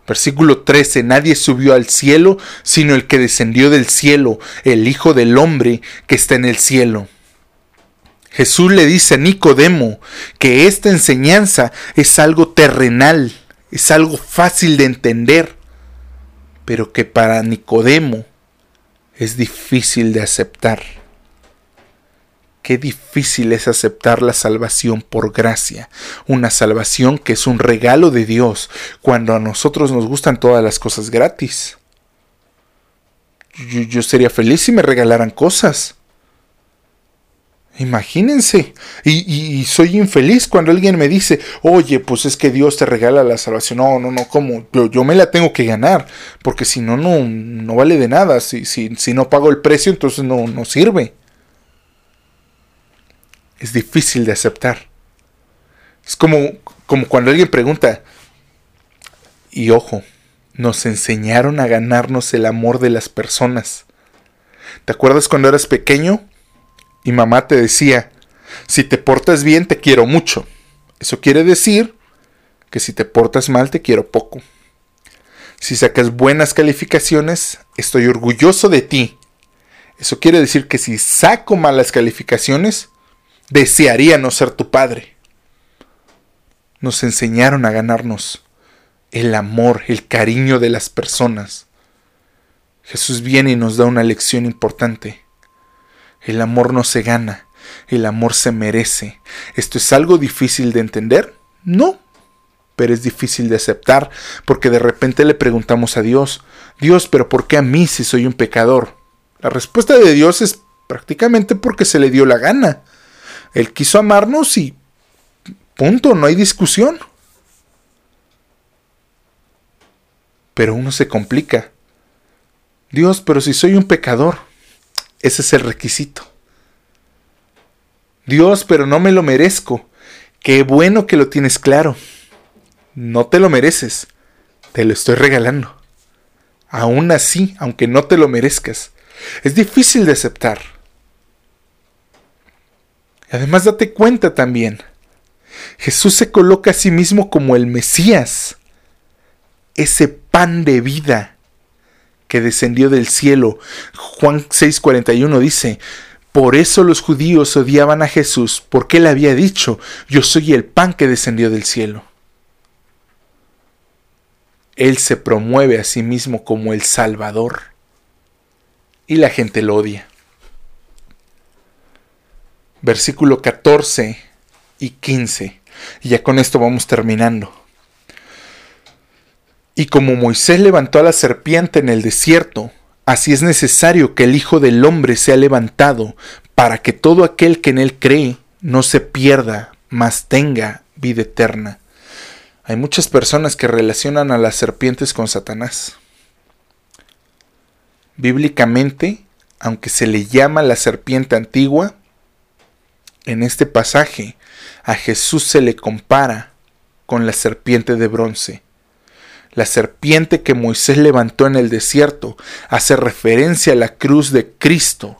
Versículo 13. Nadie subió al cielo, sino el que descendió del cielo, el Hijo del Hombre que está en el cielo. Jesús le dice a Nicodemo que esta enseñanza es algo terrenal, es algo fácil de entender, pero que para Nicodemo es difícil de aceptar. Qué difícil es aceptar la salvación por gracia, una salvación que es un regalo de Dios, cuando a nosotros nos gustan todas las cosas gratis. Yo, sería feliz si me regalaran cosas. Imagínense. Y, soy infeliz cuando alguien me dice, oye, pues es que Dios te regala la salvación. No, no, no, ¿cómo? Yo, me la tengo que ganar, porque si no, no, no vale de nada. Si, si, si no pago el precio, entonces no, no sirve es difícil de aceptar. Es como, como cuando alguien pregunta, y ojo, nos enseñaron a ganarnos el amor de las personas. ¿Te acuerdas cuando eras pequeño? Y mamá te decía, si te portas bien te quiero mucho. Eso quiere decir que si te portas mal te quiero poco. Si sacas buenas calificaciones, estoy orgulloso de ti. Eso quiere decir que si saco malas calificaciones, desearía no ser tu padre. Nos enseñaron a ganarnos el amor, el cariño de las personas. Jesús viene y nos da una lección importante. El amor no se gana, el amor se merece. ¿Esto es algo difícil de entender? No, pero es difícil de aceptar porque de repente le preguntamos a Dios, Dios, pero ¿por qué a mí si soy un pecador? La respuesta de Dios es prácticamente porque se le dio la gana. Él quiso amarnos y punto, no hay discusión. Pero uno se complica. Dios, pero si soy un pecador, ese es el requisito. Dios, pero no me lo merezco. Qué bueno que lo tienes claro. No te lo mereces, te lo estoy regalando. Aún así, aunque no te lo merezcas, es difícil de aceptar. Además date cuenta también, Jesús se coloca a sí mismo como el Mesías, ese pan de vida que descendió del cielo. Juan 6:41 dice, por eso los judíos odiaban a Jesús, porque él había dicho, yo soy el pan que descendió del cielo. Él se promueve a sí mismo como el Salvador. Y la gente lo odia versículo 14 y 15. Y ya con esto vamos terminando. Y como Moisés levantó a la serpiente en el desierto, así es necesario que el Hijo del Hombre sea levantado, para que todo aquel que en él cree no se pierda, mas tenga vida eterna. Hay muchas personas que relacionan a las serpientes con Satanás. Bíblicamente, aunque se le llama la serpiente antigua, en este pasaje a Jesús se le compara con la serpiente de bronce. La serpiente que Moisés levantó en el desierto hace referencia a la cruz de Cristo.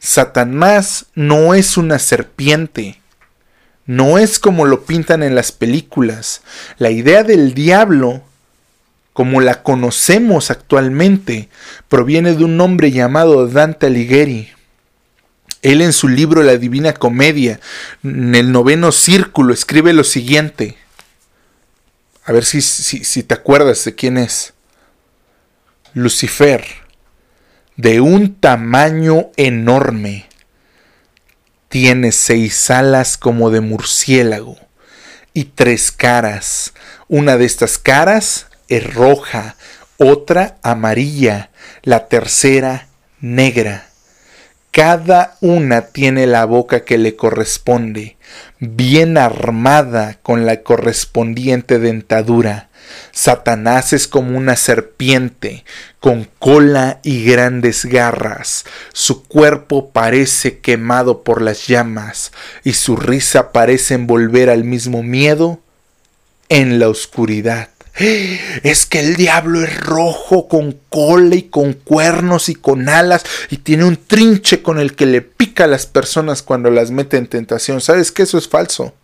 Satanás no es una serpiente. No es como lo pintan en las películas. La idea del diablo, como la conocemos actualmente, proviene de un hombre llamado Dante Alighieri. Él en su libro La Divina Comedia, en el noveno círculo, escribe lo siguiente. A ver si, si, te acuerdas de quién es. Lucifer, de un tamaño enorme, tiene seis alas como de murciélago y tres caras. Una de estas caras es roja, otra amarilla, la tercera negra cada una tiene la boca que le corresponde, bien armada con la correspondiente dentadura. Satanás es como una serpiente, con cola y grandes garras. Su cuerpo parece quemado por las llamas, y su risa parece envolver al mismo miedo en la oscuridad. Es que el diablo es rojo con cola y con cuernos y con alas y tiene un trinche con el que le pica a las personas cuando las mete en tentación. ¿Sabes que eso es falso?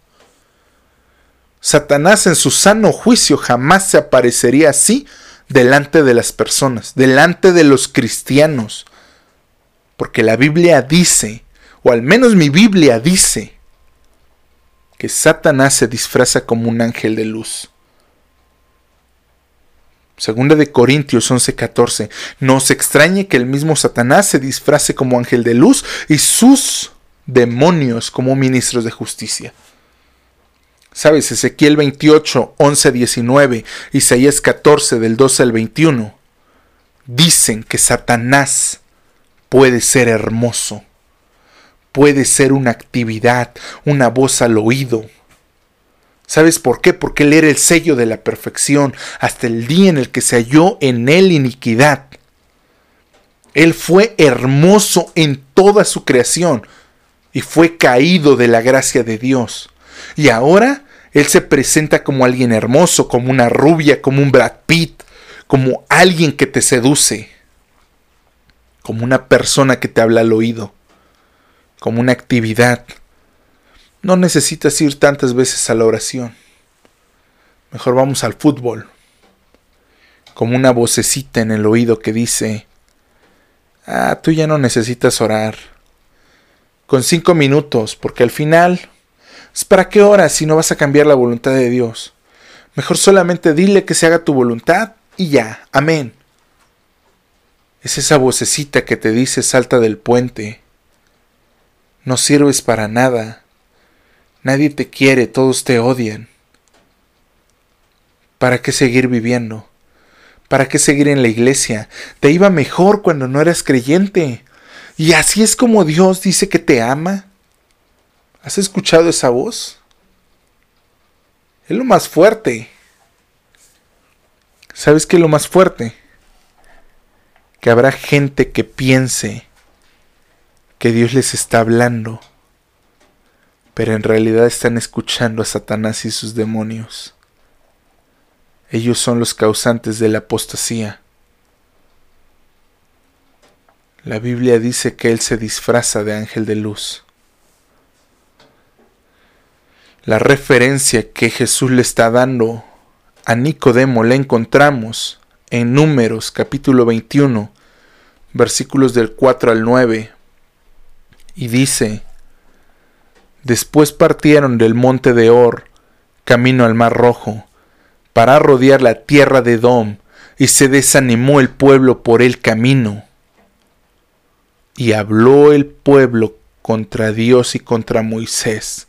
Satanás en su sano juicio jamás se aparecería así delante de las personas, delante de los cristianos. Porque la Biblia dice, o al menos mi Biblia dice, que Satanás se disfraza como un ángel de luz. Segunda de Corintios 11:14. No se extrañe que el mismo Satanás se disfrace como ángel de luz y sus demonios como ministros de justicia. ¿Sabes? Ezequiel 28, 11, 19, Isaías 14 del 12 al 21 dicen que Satanás puede ser hermoso, puede ser una actividad, una voz al oído. ¿Sabes por qué? Porque él era el sello de la perfección hasta el día en el que se halló en él iniquidad. Él fue hermoso en toda su creación y fue caído de la gracia de Dios. Y ahora él se presenta como alguien hermoso, como una rubia, como un Brad Pitt, como alguien que te seduce, como una persona que te habla al oído, como una actividad. No necesitas ir tantas veces a la oración. Mejor vamos al fútbol. Como una vocecita en el oído que dice, ah, tú ya no necesitas orar. Con cinco minutos, porque al final, ¿para qué oras si no vas a cambiar la voluntad de Dios? Mejor solamente dile que se haga tu voluntad y ya, amén. Es esa vocecita que te dice salta del puente. No sirves para nada. Nadie te quiere, todos te odian. ¿Para qué seguir viviendo? ¿Para qué seguir en la iglesia? Te iba mejor cuando no eras creyente. Y así es como Dios dice que te ama. ¿Has escuchado esa voz? Es lo más fuerte. ¿Sabes qué es lo más fuerte? Que habrá gente que piense que Dios les está hablando, pero en realidad están escuchando a Satanás y sus demonios. Ellos son los causantes de la apostasía. La Biblia dice que Él se disfraza de ángel de luz. La referencia que Jesús le está dando a Nicodemo la encontramos en Números capítulo 21, versículos del 4 al 9, y dice, Después partieron del monte de Or, camino al mar rojo, para rodear la tierra de Dom, y se desanimó el pueblo por el camino. Y habló el pueblo contra Dios y contra Moisés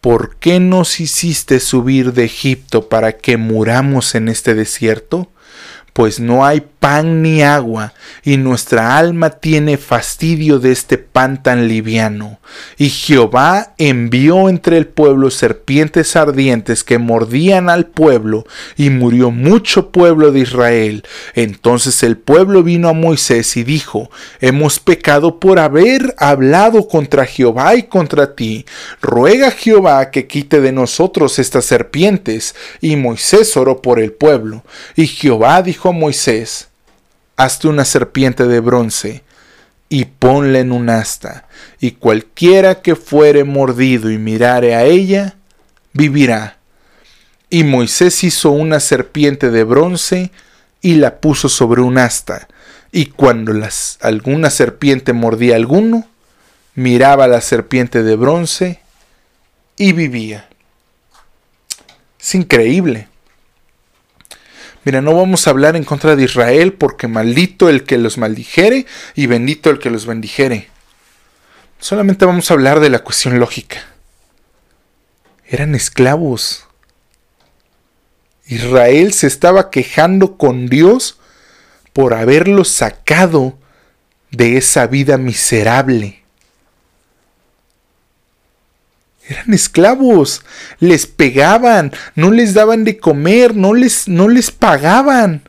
¿por qué nos hiciste subir de Egipto para que muramos en este desierto? pues no hay pan ni agua, y nuestra alma tiene fastidio de este pan tan liviano. Y Jehová envió entre el pueblo serpientes ardientes que mordían al pueblo, y murió mucho pueblo de Israel. Entonces el pueblo vino a Moisés y dijo, Hemos pecado por haber hablado contra Jehová y contra ti. Ruega Jehová que quite de nosotros estas serpientes. Y Moisés oró por el pueblo. Y Jehová dijo Moisés, hazte una serpiente de bronce y ponla en un asta, y cualquiera que fuere mordido y mirare a ella, vivirá. Y Moisés hizo una serpiente de bronce y la puso sobre un asta, y cuando las, alguna serpiente mordía a alguno, miraba la serpiente de bronce y vivía. Es increíble. Mira, no vamos a hablar en contra de Israel porque maldito el que los maldijere y bendito el que los bendijere. Solamente vamos a hablar de la cuestión lógica. Eran esclavos. Israel se estaba quejando con Dios por haberlos sacado de esa vida miserable. Eran esclavos, les pegaban, no les daban de comer, no les, no les pagaban.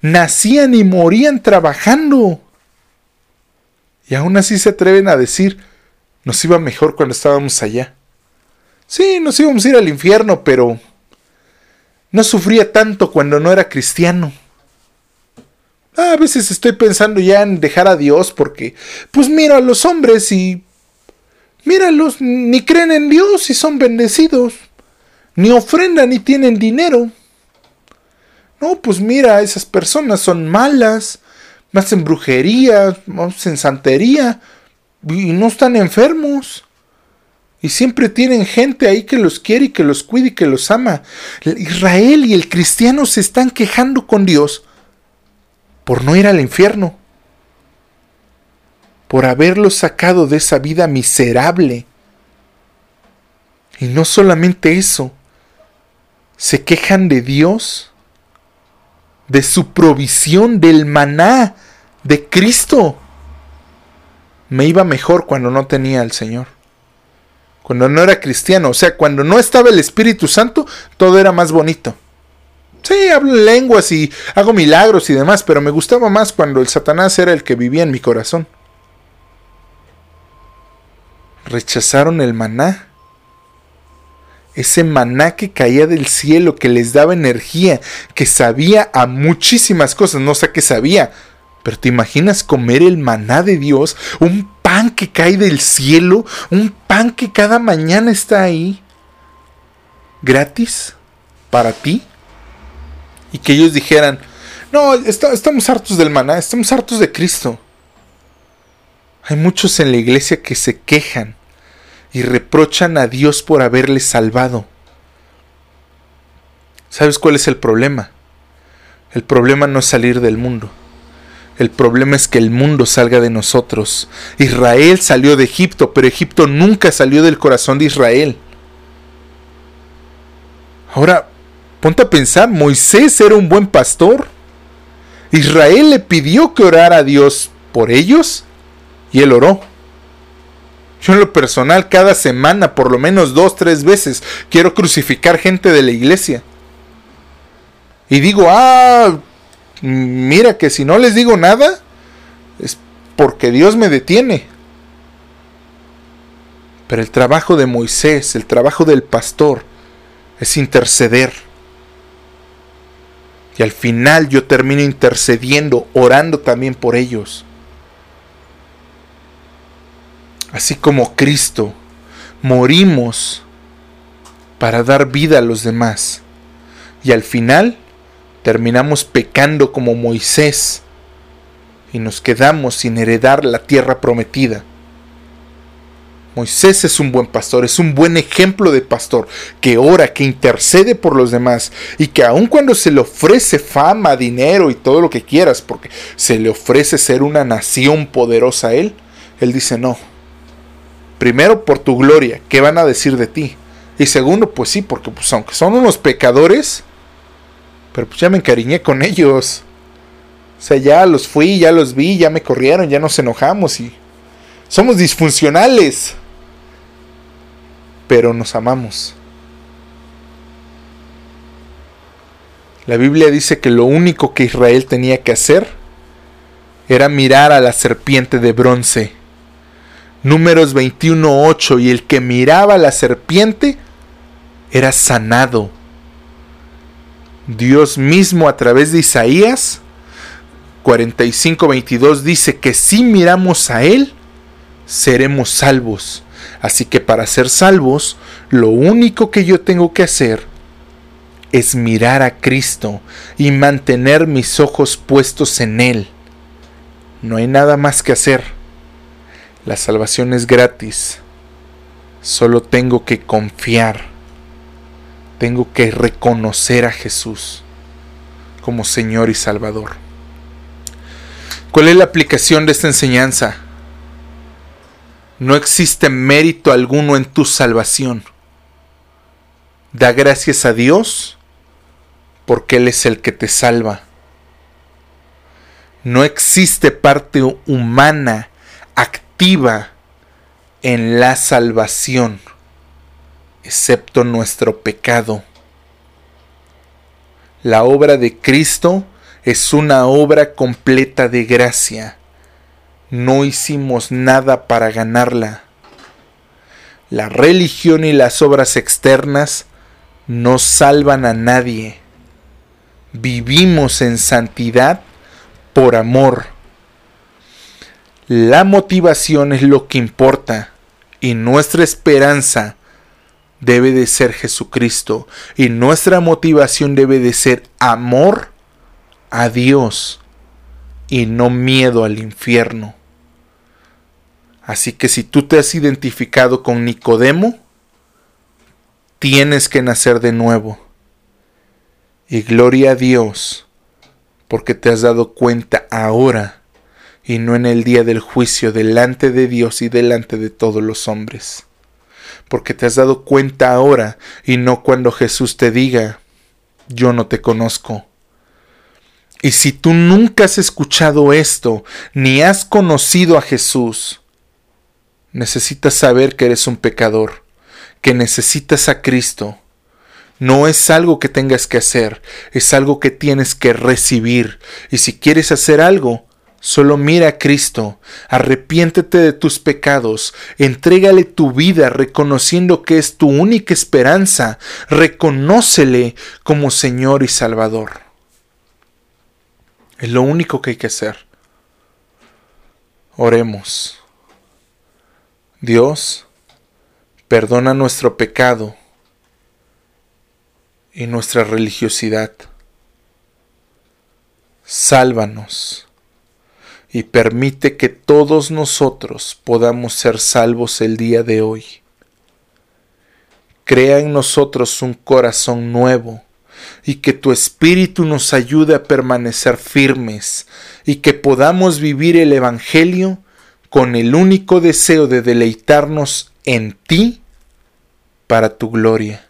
Nacían y morían trabajando. Y aún así se atreven a decir, nos iba mejor cuando estábamos allá. Sí, nos íbamos a ir al infierno, pero no sufría tanto cuando no era cristiano. A veces estoy pensando ya en dejar a Dios porque, pues mira, los hombres y Míralos, ni creen en Dios y son bendecidos, ni ofrendan ni tienen dinero. No, pues mira, esas personas son malas, hacen brujería, hacen santería, y no están enfermos. Y siempre tienen gente ahí que los quiere y que los cuida y que los ama. Israel y el cristiano se están quejando con Dios por no ir al infierno. Por haberlos sacado de esa vida miserable. Y no solamente eso. Se quejan de Dios. De su provisión, del maná, de Cristo. Me iba mejor cuando no tenía al Señor cuando no era cristiano. O sea, cuando no estaba el Espíritu Santo, todo era más bonito. Sí, hablo lenguas y hago milagros y demás, pero me gustaba más cuando el Satanás era el que vivía en mi corazón. Rechazaron el maná. Ese maná que caía del cielo, que les daba energía, que sabía a muchísimas cosas, no sé qué sabía, pero te imaginas comer el maná de Dios, un pan que cae del cielo, un pan que cada mañana está ahí, gratis, para ti. Y que ellos dijeran, no, estamos hartos del maná, estamos hartos de Cristo. Hay muchos en la iglesia que se quejan y reprochan a Dios por haberles salvado. ¿Sabes cuál es el problema? El problema no es salir del mundo. El problema es que el mundo salga de nosotros. Israel salió de Egipto, pero Egipto nunca salió del corazón de Israel. Ahora, ponte a pensar, Moisés era un buen pastor. Israel le pidió que orara a Dios por ellos y él oró. Yo en lo personal cada semana, por lo menos dos, tres veces, quiero crucificar gente de la iglesia. Y digo, ah, mira que si no les digo nada, es porque Dios me detiene. Pero el trabajo de Moisés, el trabajo del pastor, es interceder. Y al final yo termino intercediendo, orando también por ellos. Así como Cristo, morimos para dar vida a los demás. Y al final terminamos pecando como Moisés y nos quedamos sin heredar la tierra prometida. Moisés es un buen pastor, es un buen ejemplo de pastor, que ora, que intercede por los demás y que aun cuando se le ofrece fama, dinero y todo lo que quieras, porque se le ofrece ser una nación poderosa a él, él dice no. Primero por tu gloria, ¿qué van a decir de ti? Y segundo, pues sí, porque pues aunque son unos pecadores, pero pues ya me encariñé con ellos. O sea, ya los fui, ya los vi, ya me corrieron, ya nos enojamos y somos disfuncionales. Pero nos amamos. La Biblia dice que lo único que Israel tenía que hacer era mirar a la serpiente de bronce. Números 21.8 y el que miraba a la serpiente era sanado. Dios mismo a través de Isaías 45:22 dice que si miramos a Él, seremos salvos. Así que para ser salvos, lo único que yo tengo que hacer es mirar a Cristo y mantener mis ojos puestos en Él. No hay nada más que hacer. La salvación es gratis. Solo tengo que confiar tengo que reconocer a Jesús como Señor y Salvador. ¿Cuál es la aplicación de esta enseñanza? No existe mérito alguno en tu salvación. Da gracias a Dios porque Él es el que te salva. No existe parte humana en la salvación excepto nuestro pecado. La obra de Cristo es una obra completa de gracia. No hicimos nada para ganarla. La religión y las obras externas no salvan a nadie. Vivimos en santidad por amor. La motivación es lo que importa y nuestra esperanza debe de ser Jesucristo y nuestra motivación debe de ser amor a Dios y no miedo al infierno. Así que si tú te has identificado con Nicodemo, tienes que nacer de nuevo. Y gloria a Dios, porque te has dado cuenta ahora y no en el día del juicio delante de Dios y delante de todos los hombres. Porque te has dado cuenta ahora y no cuando Jesús te diga, yo no te conozco. Y si tú nunca has escuchado esto, ni has conocido a Jesús, necesitas saber que eres un pecador, que necesitas a Cristo. No es algo que tengas que hacer, es algo que tienes que recibir. Y si quieres hacer algo, solo mira a Cristo, arrepiéntete de tus pecados, entrégale tu vida reconociendo que es tu única esperanza, reconócele como Señor y Salvador. Es lo único que hay que hacer. Oremos. Dios, perdona nuestro pecado y nuestra religiosidad. Sálvanos y permite que todos nosotros podamos ser salvos el día de hoy. Crea en nosotros un corazón nuevo y que tu Espíritu nos ayude a permanecer firmes y que podamos vivir el Evangelio con el único deseo de deleitarnos en ti para tu gloria.